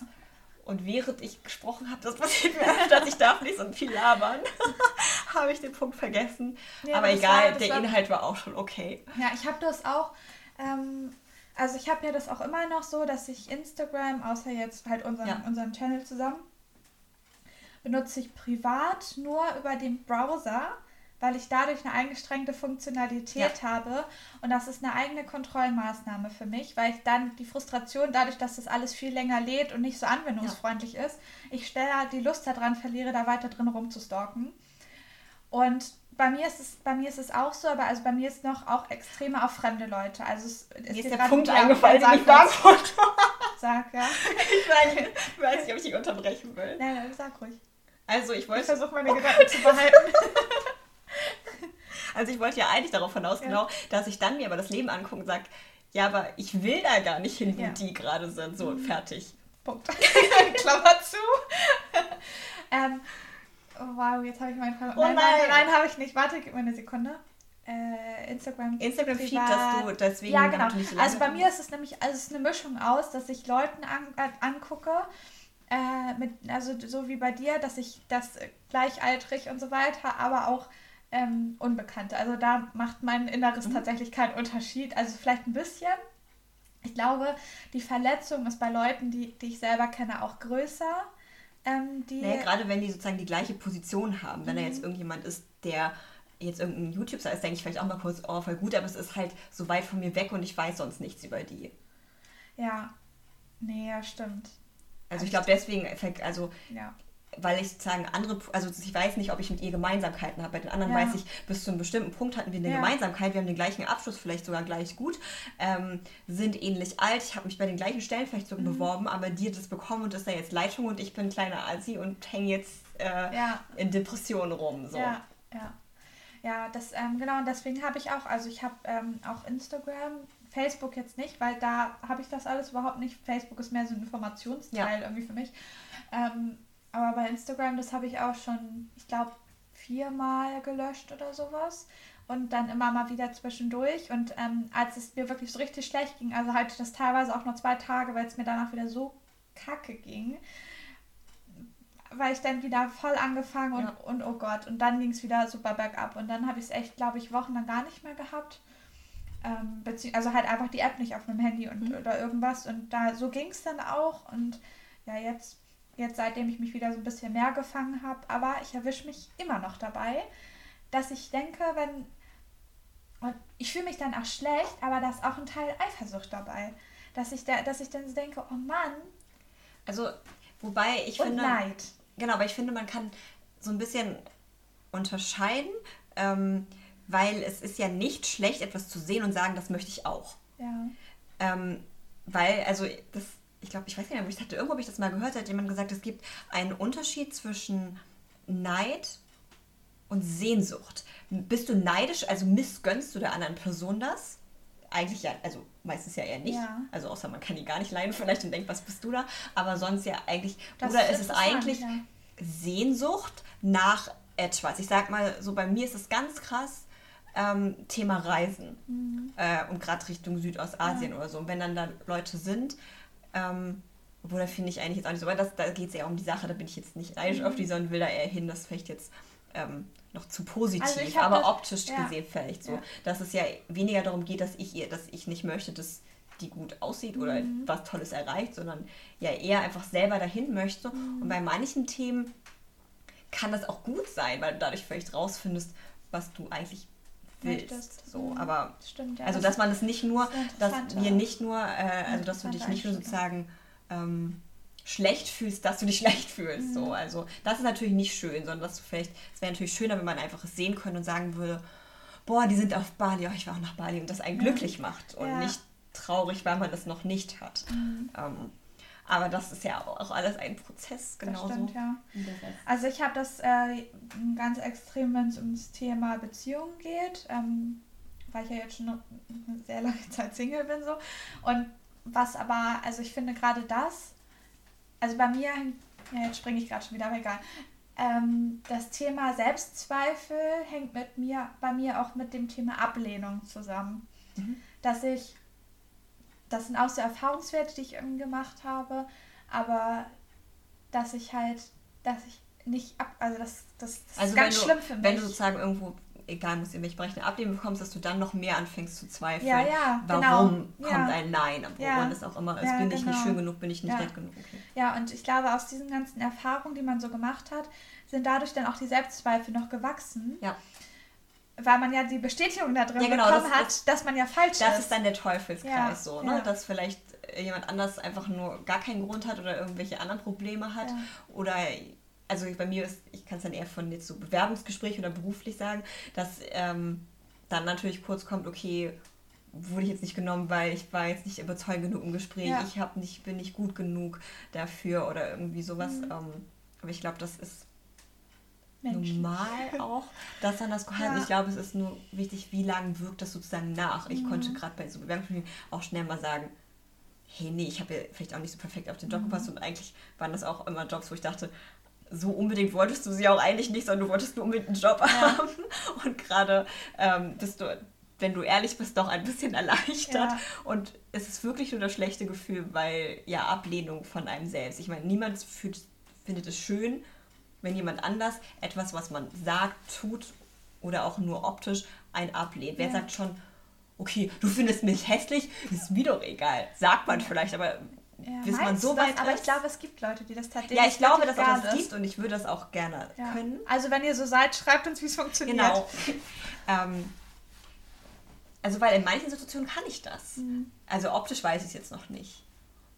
Und während ich gesprochen habe, das passiert mir öfter, ich darf nicht so viel labern, habe ich den Punkt vergessen. Ja, aber egal, war, der war, Inhalt war auch schon okay. Ja, ich habe das auch, ähm, also ich habe ja das auch immer noch so, dass ich Instagram, außer jetzt halt unseren, ja. unseren Channel zusammen, benutze ich privat nur über den Browser, weil ich dadurch eine eingeschränkte Funktionalität ja. habe. Und das ist eine eigene Kontrollmaßnahme für mich, weil ich dann die Frustration, dadurch, dass das alles viel länger lädt und nicht so anwendungsfreundlich ja. ist, ich schneller die Lust daran verliere, da weiter drin rumzustalken. Und bei mir ist es, bei mir ist es auch so, aber also bei mir ist noch auch extremer auf fremde Leute. Also es, es ist der Punkt eingefallen, den ich beantworte. Sag, ja. Ich, meine, weiß nicht, ob ich dich unterbrechen will. Nein, nein, sag ruhig. Also ich wollte. Ich versuche meine oh Gedanken zu behalten. also ich wollte ja eigentlich darauf hinaus, ja. genau, dass ich dann mir aber das Leben angucke und sage, ja, aber ich will da gar nicht hin, wo ja. die gerade sind. So, mhm. fertig. Punkt. Klammer zu. ähm, wow, jetzt habe ich meinen Fall. Oh nein, nein, nein, nein habe ich nicht. Warte, gib mir eine Sekunde. Äh, Instagram. Instagram Feed, dass du deswegen. Ja, genau. So also bei mir ist es nämlich, also es ist eine Mischung aus, dass ich Leuten an, äh, angucke, äh, mit, also so wie bei dir, dass ich das gleichaltrig und so weiter, aber auch ähm, Unbekannte. Also da macht mein Inneres mhm. tatsächlich keinen Unterschied. Also vielleicht ein bisschen. Ich glaube, die Verletzung ist bei Leuten, die, die ich selber kenne, auch größer. Ähm, naja, gerade wenn die sozusagen die gleiche Position haben. Wenn mhm. da jetzt irgendjemand ist, der jetzt irgendein YouTube-Star ist, denke ich vielleicht auch mal kurz, oh, voll gut, aber es ist halt so weit von mir weg und ich weiß sonst nichts über die. Ja, nee, ja, stimmt. Also ich glaube deswegen, also ja. Weil ich sozusagen andere, also ich weiß nicht, ob ich mit ihr Gemeinsamkeiten habe. Bei den anderen ja. weiß ich, bis zu einem bestimmten Punkt hatten wir eine ja. Gemeinsamkeit, wir haben den gleichen Abschluss, vielleicht sogar gleich gut, ähm, sind ähnlich alt, ich habe mich bei den gleichen Stellen vielleicht sogar mhm. beworben, aber dir das bekommen und ist da jetzt Leitung und ich bin kleiner Asi und hänge jetzt äh, in Depressionen rum. So. Ja, ja. Ja, das, ähm, genau, und deswegen habe ich auch, also ich habe ähm, auch Instagram, Facebook jetzt nicht, weil da habe ich das alles überhaupt nicht. Facebook ist mehr so ein Informationsteil ja. irgendwie für mich. Ähm, aber bei Instagram, das habe ich auch schon, ich glaube, viermal gelöscht oder sowas. Und dann immer mal wieder zwischendurch. Und ähm, als es mir wirklich so richtig schlecht ging, also hatte ich das teilweise auch nur zwei Tage, weil es mir danach wieder so kacke ging, weil ich dann wieder voll angefangen und, ja. und oh Gott, und dann ging es wieder super bergab. Und dann habe ich es echt, glaube ich, wochenlang gar nicht mehr gehabt. Ähm, also halt einfach die App nicht auf einem Handy und, mhm. oder irgendwas. Und da so ging es dann auch. Und ja, jetzt, jetzt seitdem ich mich wieder so ein bisschen mehr gefangen habe, aber ich erwische mich immer noch dabei, dass ich denke, wenn. Und ich fühle mich dann auch schlecht, aber da ist auch ein Teil Eifersucht dabei. Dass ich, da, dass ich dann so denke, oh Mann. Also, wobei ich finde. Neid. Genau, aber ich finde, man kann so ein bisschen unterscheiden. Ähm, weil es ist ja nicht schlecht, etwas zu sehen und sagen, das möchte ich auch. Ja. Ähm, weil, also, das, ich glaube, ich weiß nicht mehr, ich hatte irgendwo habe ich das mal gehört, hat jemand gesagt, es gibt einen Unterschied zwischen Neid und Sehnsucht. Bist du neidisch, also missgönnst du der anderen Person das? Eigentlich ja, also meistens ja eher nicht. Ja. Also außer man kann die gar nicht leiden vielleicht und denkt, was bist du da? Aber sonst ja eigentlich, das oder ist es eigentlich ja. Sehnsucht nach etwas? Ich sag mal, so bei mir ist es ganz krass, ähm, Thema Reisen mhm. äh, und gerade Richtung Südostasien ja. oder so. Und wenn dann da Leute sind, ähm, obwohl da finde ich eigentlich jetzt auch nicht so, aber das, da geht es ja um die Sache, da bin ich jetzt nicht neidisch mhm. auf die, sondern will da eher hin, das vielleicht jetzt ähm, noch zu positiv, also aber das, optisch ja. gesehen vielleicht so, ja. dass es ja weniger darum geht, dass ich ihr, dass ich nicht möchte, dass die gut aussieht oder mhm. was Tolles erreicht, sondern ja eher einfach selber dahin möchte. Mhm. Und bei manchen Themen kann das auch gut sein, weil du dadurch vielleicht rausfindest, was du eigentlich willst. So, mhm. aber Stimmt, ja, also dass man es nicht nur, dass wir nicht nur, äh, also dass du dich nicht nur sozusagen ähm, schlecht fühlst, dass du dich schlecht fühlst. Mhm. So, also das ist natürlich nicht schön, sondern dass du vielleicht, es wäre natürlich schöner, wenn man einfach es sehen könnte und sagen würde, boah, die sind auf Bali, oh, ich war auch nach Bali und das einen glücklich macht und ja. nicht traurig, weil man das noch nicht hat. Mhm. Ähm, Aber das ist ja auch alles ein Prozess, genau. Das stimmt, ja. Also ich habe das äh, ganz extrem, wenn es ums Thema Beziehungen geht, ähm, weil ich ja jetzt schon eine sehr lange Zeit Single bin so. Und was aber, also ich finde gerade das, also bei mir, ja, jetzt springe ich gerade schon wieder, aber egal. Ähm, das Thema Selbstzweifel hängt mit mir, bei mir auch mit dem Thema Ablehnung zusammen. Mhm. Dass ich das sind auch so Erfahrungswerte, die ich irgendwie gemacht habe, aber dass ich halt, dass ich nicht ab, also das, das, das also ist ganz du, schlimm für mich. Wenn du sozusagen irgendwo, egal, muss ihr mich berechnen, ablehnen bekommst, dass du dann noch mehr anfängst zu zweifeln. Ja, ja, Warum genau. kommt ja. ein Nein, obwohl ja. man das auch immer ist, ja, bin genau. ich nicht genau. schön genug, bin ich nicht ja. nett genug. Okay. Ja, und ich glaube, aus diesen ganzen Erfahrungen, die man so gemacht hat, sind dadurch dann auch die Selbstzweifel noch gewachsen. Ja weil man ja die Bestätigung da drin ja, genau, bekommen das, hat, das, dass man ja falsch das ist. Das ist dann der Teufelskreis ja, so, ne? Ja. Dass vielleicht jemand anders einfach nur gar keinen Grund hat oder irgendwelche anderen Probleme hat. Oder also bei mir ist, ich kann es dann eher von jetzt so Bewerbungsgespräch oder beruflich sagen, dass ähm, dann natürlich kurz kommt, okay, wurde ich jetzt nicht genommen, weil ich war jetzt nicht überzeugend genug im Gespräch, ich hab nicht, bin nicht gut genug dafür oder irgendwie sowas. Mhm. Ähm, aber ich glaube, das ist Menschen. normal auch, dass dann das Gehalt, ja. ich glaube, es ist nur wichtig, wie lange wirkt das sozusagen nach. Ich mhm. konnte gerade bei so Bewerbungsspielen auch schnell mal sagen, hey, nee, ich habe ja vielleicht auch nicht so perfekt auf den Job mhm. gepasst und eigentlich waren das auch immer Jobs, wo ich dachte, so unbedingt wolltest du sie auch eigentlich nicht, sondern du wolltest nur unbedingt einen Job ja. haben. Und gerade ähm, bist du, wenn du ehrlich bist, doch ein bisschen erleichtert. Ja. Und es ist wirklich nur das schlechte Gefühl, weil ja Ablehnung von einem selbst. Ich meine, niemand fühlt, findet es schön, wenn jemand anders etwas, was man sagt, tut oder auch nur optisch ein ablehnt. Ja. Wer sagt schon, okay, du findest mich hässlich, ist mir doch egal. Sagt man vielleicht, aber ja, bis man so weit das? Aber ich glaube, es gibt Leute, die das tatsächlich Ja, ich glaube, dass es das gibt und ich würde das auch gerne ja. können. Also wenn ihr so seid, schreibt uns, wie es funktioniert. Genau. ähm, also weil in manchen Situationen kann ich das. Mhm. Also optisch weiß ich es jetzt noch nicht.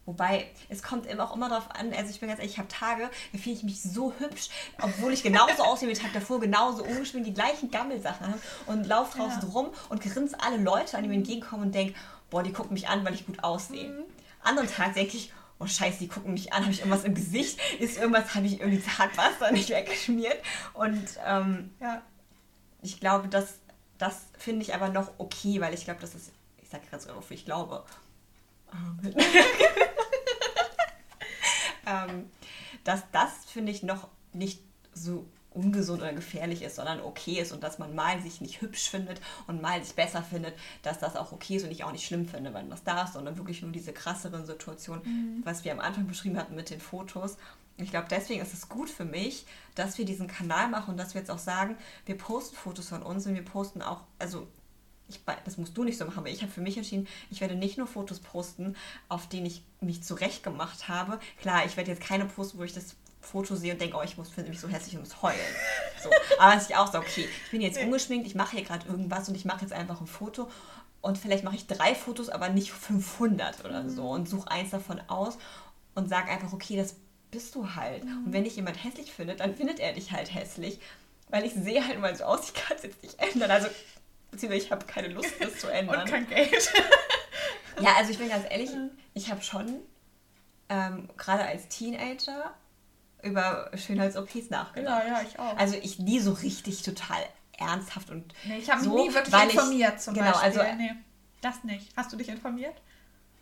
Wobei, es kommt auch immer darauf an, also ich bin ganz ehrlich, ich habe Tage, da finde ich mich so hübsch, obwohl ich genauso aussehe wie den Tag davor, genauso ungeschminkt, die gleichen Gammelsachen habe und laufe draußen ja. rum und grinse alle Leute an, die mir entgegenkommen und denke, boah, die gucken mich an, weil ich gut aussehe. Mhm. Anderen Tag denke ich, oh scheiße, die gucken mich an, habe ich irgendwas im Gesicht, ist irgendwas, habe ich irgendwie Zahnwasser nicht weggeschmiert und ähm, ja. ich glaube, das, das finde ich aber noch okay, weil ich glaube, das ist, ich sage gerade so, wofür ich glaube, ähm, dass das, finde ich, noch nicht so ungesund oder gefährlich ist, sondern okay ist und dass man mal sich nicht hübsch findet und mal sich besser findet, dass das auch okay ist und ich auch nicht schlimm finde, wenn das da ist, sondern wirklich nur diese krasseren Situationen, mhm. was wir am Anfang beschrieben hatten mit den Fotos. Ich glaube, deswegen ist es gut für mich, dass wir diesen Kanal machen und dass wir jetzt auch sagen, wir posten Fotos von uns und wir posten auch, also ich, das musst du nicht so machen, aber ich habe für mich entschieden, ich werde nicht nur Fotos posten, auf denen ich mich zurecht gemacht habe. Klar, ich werde jetzt keine posten, wo ich das Foto sehe und denke, oh, ich muss, finde mich so hässlich und muss heulen. So. Aber dass ich auch so, okay, ich bin jetzt ungeschminkt, ich mache hier gerade irgendwas und ich mache jetzt einfach ein Foto und vielleicht mache ich drei Fotos, aber nicht 500 oder so mhm. und suche eins davon aus und sage einfach, okay, das bist du halt. Mhm. Und wenn dich jemand hässlich findet, dann findet er dich halt hässlich, weil ich sehe halt mal so aus, ich kann es jetzt nicht ändern. Also Beziehungsweise ich habe keine Lust, das zu ändern. Und kein Geld. ja, also ich bin ganz ehrlich, ich habe schon ähm, gerade als Teenager über Schönheits-OPs nachgedacht. Ja, ja, ich auch. Also ich nie so richtig total ernsthaft und Nee, ich habe mich so, nie wirklich informiert ich, zum genau, Beispiel. Also, nee, das nicht. Hast du dich informiert?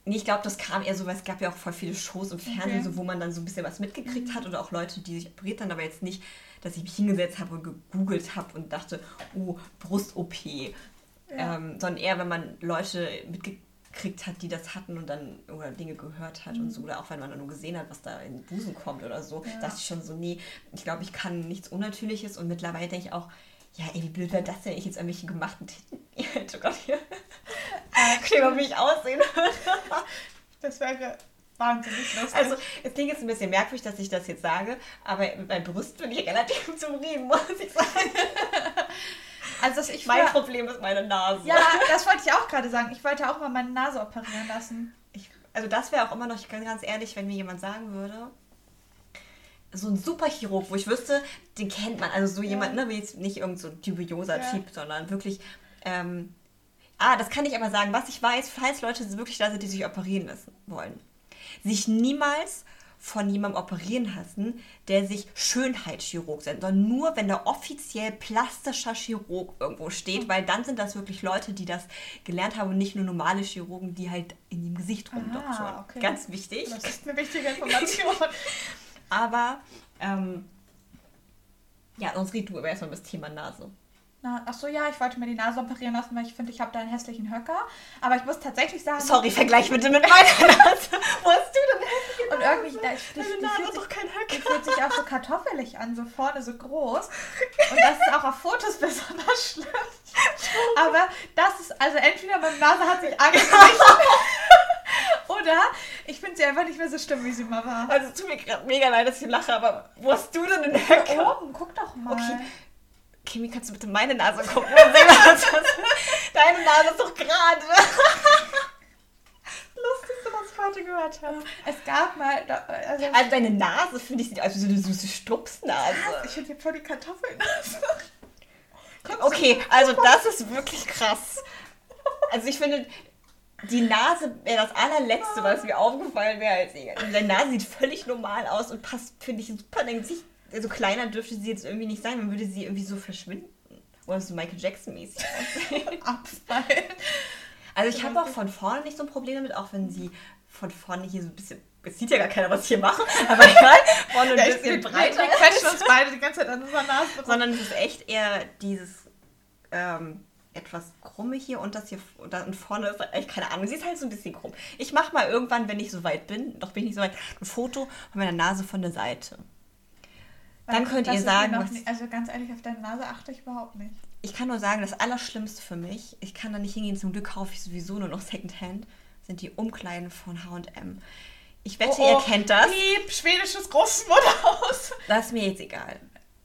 Nee, ich glaube, das kam eher so, weil es gab ja auch voll viele Shows im Fernsehen, okay. so, wo man dann so ein bisschen was mitgekriegt mhm. hat oder auch Leute, die sich operiert haben, aber jetzt nicht, dass ich mich hingesetzt habe und gegoogelt habe und dachte, oh, Brust-OP. Ja. Ähm, sondern eher, wenn man Leute mitgekriegt hat, die das hatten und dann oder Dinge gehört hat mhm. und so, oder auch wenn man nur gesehen hat, was da in den Busen kommt oder so, ja. dachte ich schon so, nee, ich glaube, ich kann nichts Unnatürliches und mittlerweile denke ich auch, ja, ey, wie blöd wäre das, wenn ich jetzt irgendwelche gemachten Titten hätte. Gott, hier. Kleber mich aussehen Das wäre wahnsinnig lustig. Also, es klingt jetzt ein bisschen merkwürdig, dass ich das jetzt sage, aber mit meinem Brust bin ich relativ zufrieden, muss ich sagen. Also ich mein Problem ist meine Nase. Ja, das wollte ich auch gerade sagen. Ich wollte auch mal meine Nase operieren lassen. Ich, also das wäre auch immer noch, ich kann ganz ehrlich, wenn mir jemand sagen würde, so ein Superchirurg, wo ich wüsste, den kennt man. Also so ja. jemand, ne, wie jetzt nicht irgend so ein dubioser ja. Typ, sondern wirklich. Ähm, ah, das kann ich aber sagen, was ich weiß, falls Leute wirklich da sind, die sich operieren lassen wollen. Sich niemals von jemandem operieren lassen, der sich Schönheitschirurg nennt, sondern nur, wenn da offiziell plastischer Chirurg irgendwo steht, weil dann sind das wirklich Leute, die das gelernt haben und nicht nur normale Chirurgen, die halt in dem Gesicht rumdoktoren. Ah, okay. Ganz wichtig. Das ist eine wichtige Information. Aber, ähm, ja, sonst red du aber erstmal über das Thema Nase. Na, ach so, ja, ich wollte mir die Nase operieren lassen, weil ich finde, ich habe da einen hässlichen Höcker. Aber ich muss tatsächlich sagen... Sorry, vergleich bitte mit meiner Nase. Wo hast du denn hässliche Und irgendwie, da, die, Deine die, Nase sich, doch die Höcker. fühlt sich auch so kartoffelig an, so vorne so groß. Und das ist auch auf Fotos besonders schlimm. Aber das ist, also entweder meine Nase hat sich angeglichen oder ich finde sie einfach nicht mehr so schlimm, wie sie mal war. Also es tut mir gerade mega leid, dass ich lache, aber wo hast du denn den Höcker? oben, guck doch mal. Okay. Kimi, kannst du bitte meine Nase gucken? und sehen, was das ist? Deine Nase ist doch gerade. Lustigste, was ich heute gehört habe. Es gab mal, also Also deine Nase, finde ich, sieht aus wie so eine süße Stupsnase. ich finde hier voll die Kartoffelnase. Okay, also das ist wirklich krass. Also ich finde, die Nase wäre das allerletzte, was mir aufgefallen wäre als. Also deine Nase sieht völlig normal aus und passt, finde ich, super in dein Gesicht. Also kleiner dürfte sie jetzt irgendwie nicht sein, dann würde sie irgendwie so verschwinden. Oder so Michael Jackson-mäßig. Abfallen. Also ich habe auch von vorne nicht so ein Problem damit, auch wenn sie von vorne hier so ein bisschen... Es sieht ja gar keiner, was ich hier mache, aber egal, vorne ein Ja, bisschen breiter Wir quetschen uns beide die ganze Zeit an unserer Nase sondern es ist echt eher dieses ähm, etwas krumme hier und das hier und da- und vorne ist echt keine Ahnung. Sie ist halt so ein bisschen krumm. Ich mache mal irgendwann, wenn ich so weit bin, doch bin ich nicht so weit, ein Foto von meiner Nase von der Seite. Dann könnt ihr sagen, was- nie- also ganz ehrlich, auf deine Nase achte ich überhaupt nicht. Ich kann nur sagen, das Allerschlimmste für mich, ich kann da nicht hingehen, zum Glück kaufe ich sowieso nur noch Secondhand, sind die Umkleiden von H&M. Ich wette, ihr kennt das. Piep, schwedisches Großmutterhaus. Das ist mir jetzt egal.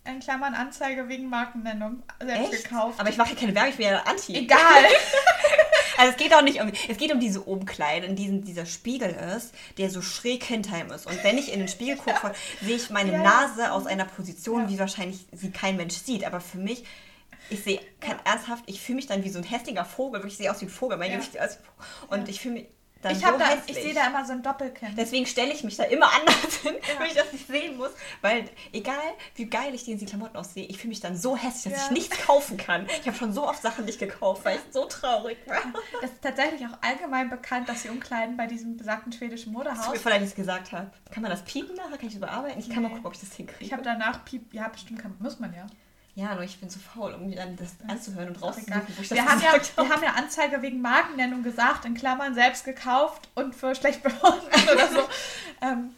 In Klammern Anzeige wegen Markennennung. Selbst Echt? gekauft. Aber ich mache ja keine Werbung, ich bin ja Anti. Egal. Also es geht auch nicht um, es geht um diese Umkleide, in diesem dieser Spiegel ist, der so schräg hinter ihm ist. Und wenn ich in den Spiegel gucke, sehe ich meine Ja, ja. Nase aus einer Position, Ja. wie wahrscheinlich sie kein Mensch sieht. Aber für mich, ich sehe ernsthaft, ich fühle mich dann wie so ein hässlicher Vogel, wirklich ich sehe aus wie ein Vogel, mein Ja. Gesicht aus wie ein Vogel. Und ich fühle mich dann Ich, so da, ich sehe da immer so ein Doppelkinn. Deswegen stelle ich mich da immer anders hin, Ja. wenn ich das nicht sehen muss. Weil egal, wie geil ich in die Klamotten aussehe, ich fühle mich dann so hässlich, dass Ja. ich nichts kaufen kann. Ich habe schon so oft Sachen nicht gekauft, weil ich so traurig war. Das ist tatsächlich auch allgemein bekannt, dass sie umkleiden bei diesem besagten schwedischen Was Modehaus. mir vielleicht nicht gesagt habe. Kann man das piepen nachher? Kann ich das bearbeiten? Ich kann mal gucken, ob ich das hinkriege. Ich habe danach Piep. Ja, bestimmt kann, muss man ja. Ja, nur ich bin zu faul, um dann das anzuhören und rauszusuchen, wo ich Wir das haben, ja, wir habe. haben ja Anzeige wegen Markennennung gesagt, in Klammern selbst gekauft und für schlecht befunden oder so. ähm,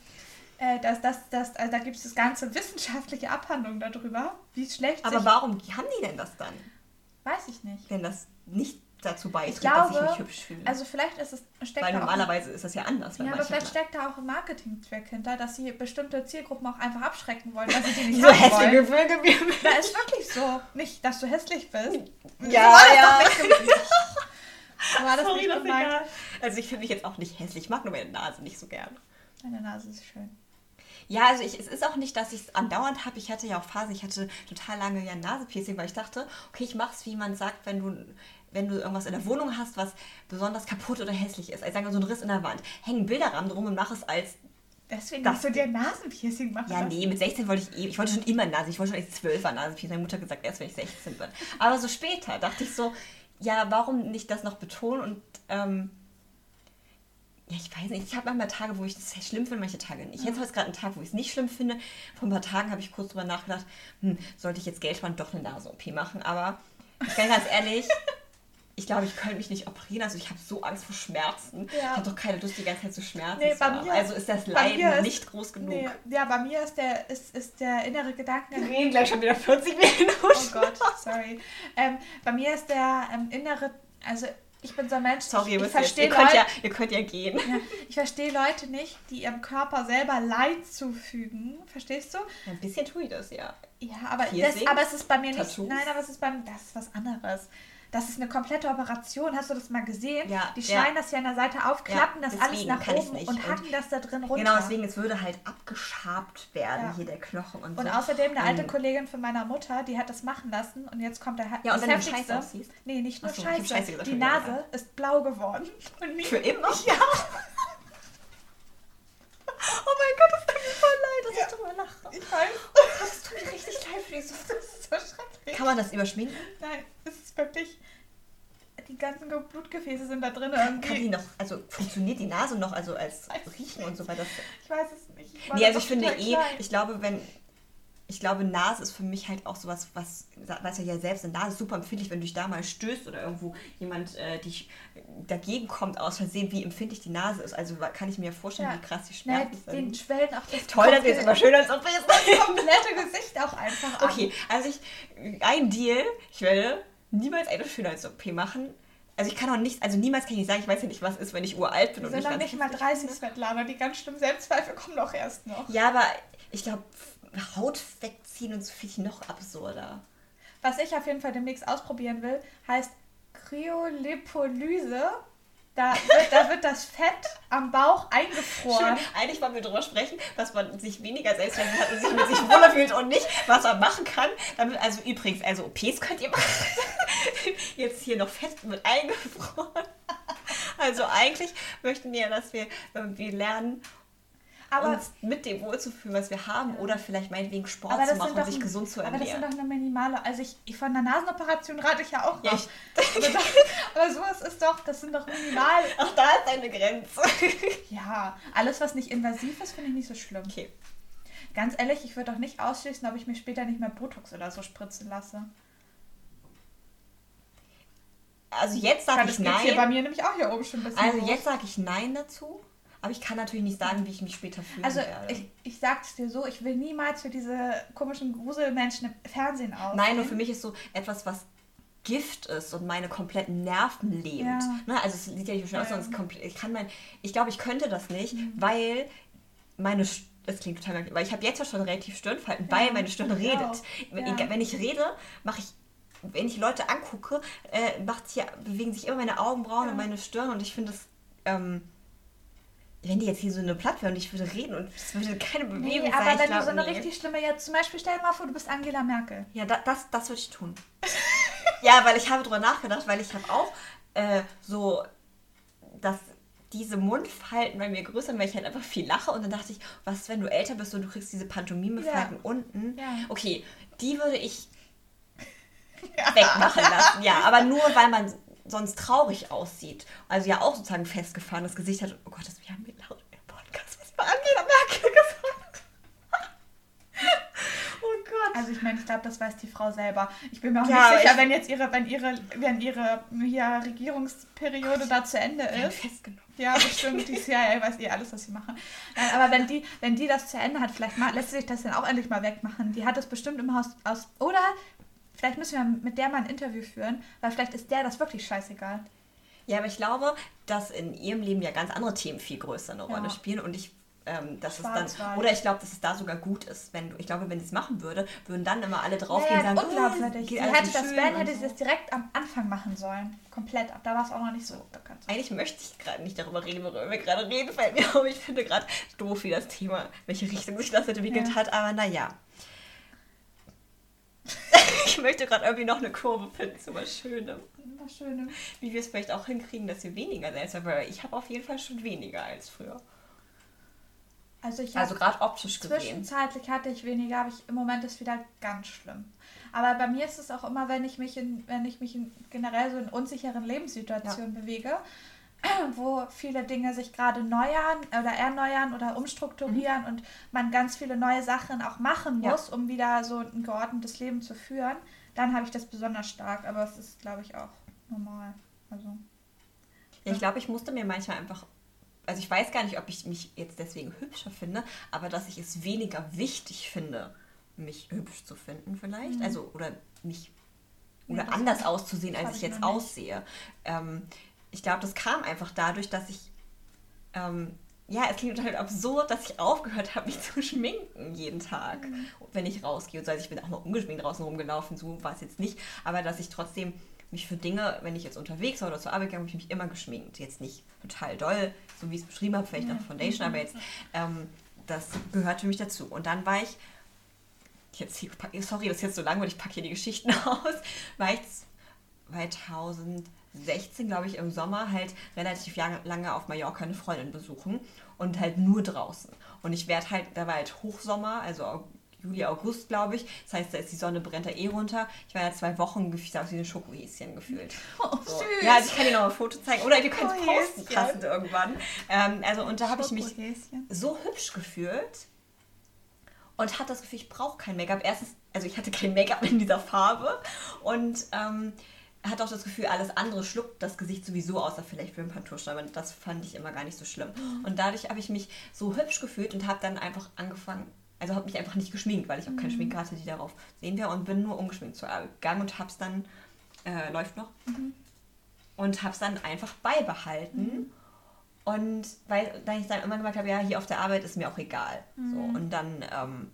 äh, das, das, das, also da gibt es das ganze wissenschaftliche Abhandlung darüber, wie schlecht Aber warum haben die denn das dann? Weiß ich nicht. Wenn das nicht dazu beiträgt, Ich glaube, dass ich mich hübsch fühle. Also vielleicht ist es, steckt Weil da auch... normalerweise ist das ja anders. Ja, aber vielleicht steckt da auch ein Marketingzweck hinter, dass sie bestimmte Zielgruppen auch einfach abschrecken wollen, dass sie die nicht so haben hässliche wollen. Vögel. Da ist wirklich so. Nicht, dass du hässlich bist. Ja, so ja. So war das Sorry, nicht gemeint. egal. Also ich finde mich jetzt auch nicht hässlich. Ich mag nur meine Nase nicht so gern. Deine Nase ist schön. Ja, also ich, es ist auch nicht, dass ich es andauernd habe. Ich hatte ja auch Phasen, ich hatte total lange ja ein Nasepiercing, weil ich dachte, okay, ich mache es, wie man sagt, wenn du, wenn du irgendwas in der Wohnung hast, was besonders kaputt oder hässlich ist. Also sagen wir so ein Riss in der Wand. Hängen Bilderrahmen drum und mache es als Deswegen Das- musst du dir Nasenpiercing machen. Ja, nee, mit 16 wollte ich eh, ich wollte schon immer Nase, ich wollte schon als 12 war Nase Meine Mutter hat gesagt, erst wenn ich 16 bin. Aber so später dachte ich so, ja, warum nicht das noch betonen und, ähm, ja, ich weiß nicht, ich habe manchmal Tage, wo ich das schlimm finde, manche Tage nicht. Jetzt heute gerade einen Tag, wo ich es nicht schlimm finde. Vor ein paar Tagen habe ich kurz drüber nachgedacht, hm, sollte ich jetzt Geld sparen, doch eine Nase-OP machen. Aber ich bin ganz ehrlich, ich glaube, ich könnte mich nicht operieren. Also ich habe so Angst vor Schmerzen. Ja. Ich habe doch keine Lust, die ganze Zeit zu schmerzen Nee, zu bei haben. mir- Also ist das Leiden ist- nicht groß genug. Nee, ja, bei mir ist der, ist, ist der innere Gedanke. Wir reden gleich schon wieder 40 Minuten. Oh Gott, sorry. Ähm, bei mir ist der ähm, innere, also ich bin so ein Mensch, Sorry, ich, ihr, ich verstehe ihr, könnt Leute, ja, ihr könnt ja gehen. ja, ich verstehe Leute nicht, die ihrem Körper selber Leid zufügen. Verstehst du? Ein bisschen tue ich das, ja. Ja, aber, das, aber es ist bei mir nicht. Tattoos? Nein, aber es ist beim. Das ist was anderes. Das ist eine komplette Operation. Hast du das mal gesehen? Ja, die schneiden ja. das hier an der Seite auf, klappen ja, das alles nach oben und hacken und das da drin runter. Genau, deswegen, es würde halt abgeschabt werden, hier der Knochen und so. Und außerdem eine alte ähm. Kollegin von meiner Mutter, die hat das machen lassen und jetzt kommt der Herr. Ja, und wenn du Scheiße aussiehst. Nee, nicht nur so, Scheiße. Scheiße die Nase ist blau geworden. Für immer? Ja. Oh mein Gott, das tut mir voll leid, dass ja, ich drüber lache. Ich weiß. Das tut mir richtig leid für die Substanz. Kann man das überschminken? Nein, es ist wirklich. Die ganzen Blutgefäße sind da drin. Kann, kann die noch, also funktioniert die Nase noch, also als Riechen und so weiter? Ich weiß es nicht. Ich nee, also ich finde eh, ich glaube, wenn ich glaube, Nase ist für mich halt auch sowas, was, weiß ja ja selbst, eine Nase ist super empfindlich, wenn du dich da mal stößt oder irgendwo jemand äh, dich dagegen kommt aus Versehen, wie empfindlich die Nase ist. Also kann ich mir vorstellen, ja. wie krass die Schmerzen ja, sind. Den schwellen auch das Toll, das ist immer schön, als ob jetzt das komplette Gesicht auch einfach an. Okay, also ich, ein Deal, ich werde niemals eine Schönheits-OP machen, also ich kann auch nicht, also niemals kann ich sagen, ich weiß ja nicht, was ist, wenn ich uralt bin. Wir sind noch nicht mal 30 Svetlana, die ganz schlimmen Selbstzweifel kommen doch erst noch. Ja, aber ich glaube, Haut wegziehen und so viel noch absurder. Was ich auf jeden Fall demnächst ausprobieren will, heißt Kryolipolyse. Da wird, da wird das Fett am Bauch eingefroren. Schön. Eigentlich wollen wir darüber sprechen, dass man sich weniger selbst hat und sich mit sich wohler fühlt und nicht, was man machen kann. Damit, also übrigens, also OPs könnt ihr machen. Jetzt hier noch Fett mit eingefroren. Also eigentlich möchten wir, dass wir irgendwie lernen, aber uns mit dem wohlzufühlen, was wir haben, oder vielleicht meinetwegen Sport zu machen und sich gesund zu ernähren. Aber das sind doch eine minimale. Also ich, ich von der Nasenoperation rate ich ja auch ja, noch. aber, aber sowas ist doch, das sind doch minimal. Auch da ist eine Grenze. ja, alles, was nicht invasiv ist, finde ich nicht so schlimm. Okay. Ganz ehrlich, ich würde doch nicht ausschließen, ob ich mir später nicht mehr Botox oder so spritzen lasse. Also jetzt sage ich nein. Hier bei mir nämlich auch hier oben schon ein bisschen. Also jetzt sage ich nein dazu. Aber ich kann natürlich nicht sagen, wie ich mich später fühle. Also werde. ich, ich sag's dir so, ich will niemals für diese komischen Gruselmenschen im Fernsehen aus. Nein, nur für mich ist so etwas, was Gift ist und meine kompletten Nerven lebt. Ja. Ne? Also es sieht ja nicht schön aus, ja. sondern komplett. Ich kann mein, ich glaube, ich könnte das nicht, mhm. weil meine das klingt total weil ich habe jetzt ja schon relativ Stirnfalten, ja, weil meine Stirn redet. Wenn ich rede, mache ich wenn ich Leute angucke, äh, macht hier, bewegen sich immer meine Augenbrauen und meine Stirn und ich finde das ähm, wenn die jetzt hier so eine Plattform und ich würde reden und es würde keine Bewegung nee, aber sein. Aber wenn du so eine nee. richtig schlimme, jetzt zum Beispiel stell dir mal vor, du bist Angela Merkel. Ja, da, das, das würde ich tun. ja, weil ich habe drüber nachgedacht, weil ich habe auch äh, so, dass diese Mundfalten bei mir größer, weil ich halt einfach viel lache und dann dachte ich, was, wenn du älter bist und du kriegst diese Pantomimefalten ja. unten? Ja. Okay, die würde ich ja. wegmachen lassen. Ja, aber nur weil man sonst traurig aussieht. Also ja auch sozusagen festgefahrenes Gesicht hat. Oh Gott, das, wir haben mir laut im Podcast was bei Angela Merkel gesagt. oh Gott. Also ich meine, ich glaube, das weiß die Frau selber. Ich bin mir auch ja, nicht sicher, wenn jetzt ihre, wenn ihre, wenn ihre ja, Regierungsperiode da zu Ende ist. Festgenommen. Ja, bestimmt. Die CIA weiß eh alles, was sie machen. Aber wenn die, wenn die das zu Ende hat, vielleicht mal, lässt sie sich das dann auch endlich mal wegmachen. Die hat das bestimmt im Haus aus. Oder Vielleicht müssen wir mit der mal ein Interview führen, weil vielleicht ist der das wirklich scheißegal. Ja, aber ich glaube, dass in ihrem Leben ja ganz andere Themen viel größer eine Rolle ja. spielen und ich ähm, dass es dann oder ich glaube, dass es da sogar gut ist, wenn du, ich glaube, wenn sie es machen würde, würden dann immer alle draufgehen naja, und sagen, unglaubwürdig. Oh, sie hätte das Ben hätte sie das direkt am Anfang machen sollen, komplett. Ab da war es auch noch nicht so bekannt. Eigentlich möchte ich gerade nicht darüber reden, worüber wir gerade reden, mir aber ich finde gerade doof, wie das Thema, welche Richtung sich das entwickelt ja. hat, aber naja. Ich möchte gerade irgendwie noch eine Kurve finden zu was Schönem. Was Schönem. Wie wir es vielleicht auch hinkriegen, dass wir weniger selbst haben, weil ich habe auf jeden Fall schon weniger als früher. Also, ich also gerade optisch gesehen. Zwischenzeitlich hatte ich weniger, aber ich, im Moment ist wieder ganz schlimm. Aber bei mir ist es auch immer, wenn ich mich in, wenn ich mich in, generell so in unsicheren Lebenssituationen ja. bewege, wo viele Dinge sich gerade neuern oder erneuern oder umstrukturieren mhm. und man ganz viele neue Sachen auch machen muss, ja. um wieder so ein geordnetes Leben zu führen, dann habe ich das besonders stark. Aber es ist, glaube ich, auch normal. Also, ja, ich glaube, ich musste mir manchmal einfach, also ich weiß gar nicht, ob ich mich jetzt deswegen hübscher finde, aber dass ich es weniger wichtig finde, mich hübsch zu finden vielleicht. Mhm. Also, oder mich oder ja, anders auszusehen, als ich jetzt aussehe. Ähm, ich glaube, das kam einfach dadurch, dass ich, ähm, ja, es klingt halt absurd, dass ich aufgehört habe, mich zu schminken jeden Tag, mhm. wenn ich rausgehe. Und so, also ich bin auch mal ungeschminkt draußen rumgelaufen, so war es jetzt nicht. Aber dass ich trotzdem mich für Dinge, wenn ich jetzt unterwegs war oder zur Arbeit gegangen, habe ich mich immer geschminkt. Jetzt nicht total doll, so wie ich es beschrieben habe, vielleicht noch Foundation, aber jetzt, ähm, das gehört für mich dazu. Und dann war ich, jetzt hier, sorry, das ist jetzt so lang, weil ich packe hier die Geschichten aus, war ich 2000 16, glaube ich, im Sommer halt relativ lange auf Mallorca eine Freundin besuchen und halt nur draußen. Und ich werde halt, da war halt Hochsommer, also Juli, August, glaube ich. Das heißt, da ist die Sonne brennt da eh runter. Ich war ja zwei Wochen gefühlt aus wie ein Schokohäschen gefühlt. Oh, so. süß. Ja, also ich kann dir noch ein Foto zeigen. Oder wir können es posten krassend irgendwann. Ähm, also, und da habe ich mich so hübsch gefühlt und hatte das Gefühl, ich brauche kein Make-up. Erstens, also ich hatte kein Make-up in dieser Farbe und ähm, hatte auch das Gefühl, alles andere schluckt das Gesicht sowieso, außer vielleicht Wimperntusch, aber das fand ich immer gar nicht so schlimm. Mhm. Und dadurch habe ich mich so hübsch gefühlt und habe dann einfach angefangen, also habe mich einfach nicht geschminkt, weil ich auch keine mhm. Schminke hatte, die darauf sehen wir und bin nur ungeschminkt zur Arbeit gegangen und habe es dann, äh, läuft noch, mhm. und habe es dann einfach beibehalten. Mhm. Und weil dann ich dann immer gemerkt habe, ja, hier auf der Arbeit ist mir auch egal. So, mhm. und dann ähm,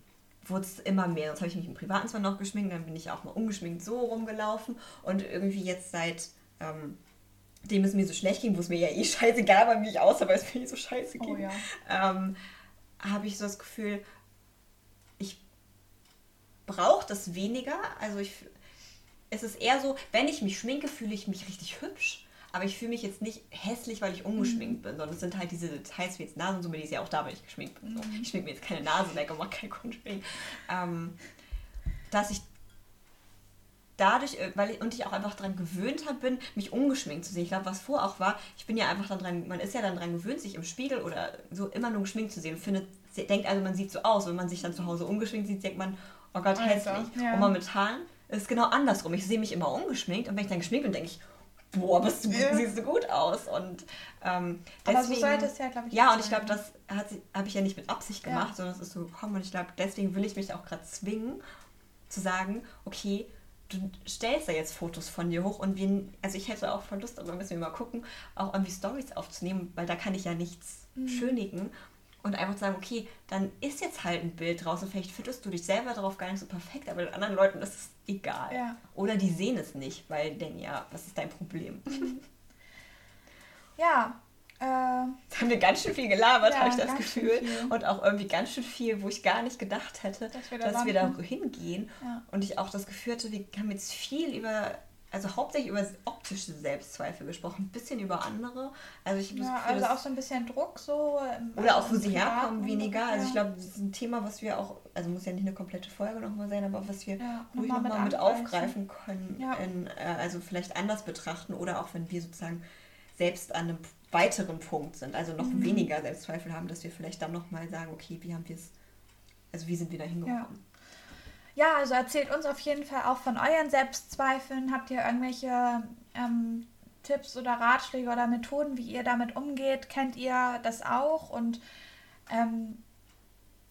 wurde es immer mehr. Sonst habe ich mich im Privaten zwar noch geschminkt, dann bin ich auch mal ungeschminkt so rumgelaufen. Und irgendwie jetzt seit ähm, dem es mir so schlecht ging, wo es mir ja eh scheißegal war, wie ich aussah, weil es mir eh so scheiße oh ging, oh, ja. ähm, habe ich so das Gefühl, ich brauche das weniger. Also ich, es ist eher so, wenn ich mich schminke, fühle ich mich richtig hübsch aber ich fühle mich jetzt nicht hässlich, weil ich ungeschminkt mhm. bin, sondern es sind halt diese Details wie jetzt Nasensumme, die ist ja auch da, weil ich geschminkt bin. So. Mhm. Ich schminke mir jetzt keine Nase weg und mache kein Kunstschmink. Ähm, dass ich dadurch, äh, weil ich, und ich auch einfach daran gewöhnt habe, bin, mich ungeschminkt zu sehen. Ich glaube, was vor auch war, ich bin ja einfach dran, man ist ja dann daran gewöhnt, sich im Spiegel oder so immer nur geschminkt zu sehen und findet, denkt also, man sieht so aus. Wenn man sich dann zu Hause ungeschminkt sieht, denkt man, oh Gott, hässlich. Ja. Und momentan ist es genau andersrum. Ich sehe mich immer ungeschminkt und wenn ich dann geschminkt bin, denke ich, boah, bist du, ja. siehst du gut aus. Und ähm, deswegen, Aber so sollte es ja, glaube ich, Ja, und ich glaube, das habe ich ja nicht mit Absicht gemacht, ja. sondern es ist so gekommen. Und ich glaube, deswegen will ich mich auch gerade zwingen, zu sagen, okay, du stellst da jetzt Fotos von dir hoch und wir, also ich hätte auch voll Lust, aber müssen wir mal gucken, auch irgendwie Stories aufzunehmen, weil da kann ich ja nichts mhm. schönigen und einfach zu sagen, okay, dann ist jetzt halt ein Bild draußen, vielleicht findest du dich selber darauf gar nicht so perfekt, aber den anderen Leuten ist es egal. Ja. Oder die sehen es nicht, weil die denken, ja, was ist dein Problem? Ja. Äh, Jetzt haben wir ganz schön viel gelabert, ja, habe ich das Gefühl. Und auch irgendwie ganz schön viel, wo ich gar nicht gedacht hätte, dass wir da, dass wir da hingehen. Ja. Und ich auch das Gefühl hatte, wir haben jetzt viel über also hauptsächlich über optische Selbstzweifel gesprochen, ein bisschen über andere. Also ich ja, Gefühl, also auch so ein bisschen Druck so. Oder auch wo sie herkommen weniger. Also ich glaube, das ist ein Thema, was wir auch, also muss ja nicht eine komplette Folge nochmal sein, aber was wir ja, ruhig nochmal noch mit, mit aufgreifen können, ja. in, äh, also vielleicht anders betrachten oder auch wenn wir sozusagen selbst an einem weiteren Punkt sind, also noch mhm. weniger Selbstzweifel haben, dass wir vielleicht dann nochmal sagen, okay, wie haben wir es, also wie sind wir da hingekommen? Ja. Also erzählt uns auf jeden Fall auch von euren Selbstzweifeln. Habt ihr irgendwelche ähm, Tipps oder Ratschläge oder Methoden, wie ihr damit umgeht? Kennt ihr das auch? Und ähm,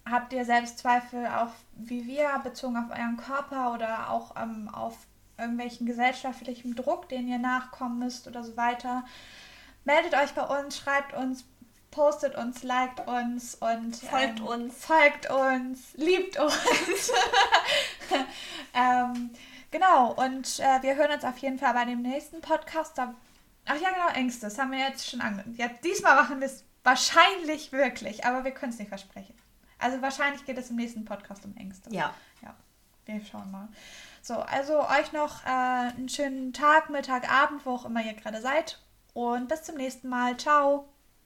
habt ihr Selbstzweifel auch wie wir, bezogen auf euren Körper oder auch ähm, auf irgendwelchen gesellschaftlichen Druck, den ihr nachkommen müsst oder so weiter? Meldet euch bei uns, schreibt uns postet uns, liked uns und folgt ähm, uns. Folgt uns, liebt uns. ähm, genau, und äh, wir hören uns auf jeden Fall bei dem nächsten Podcast. Da, ach ja, genau, Ängste. Das haben wir jetzt schon ange... Ja, diesmal machen wir es wahrscheinlich wirklich, aber wir können es nicht versprechen. Also wahrscheinlich geht es im nächsten Podcast um Ängste. Ja. Ja, wir schauen mal. So, also euch noch äh, einen schönen Tag, Mittag, Abend, wo auch immer ihr gerade seid. Und bis zum nächsten Mal. Ciao.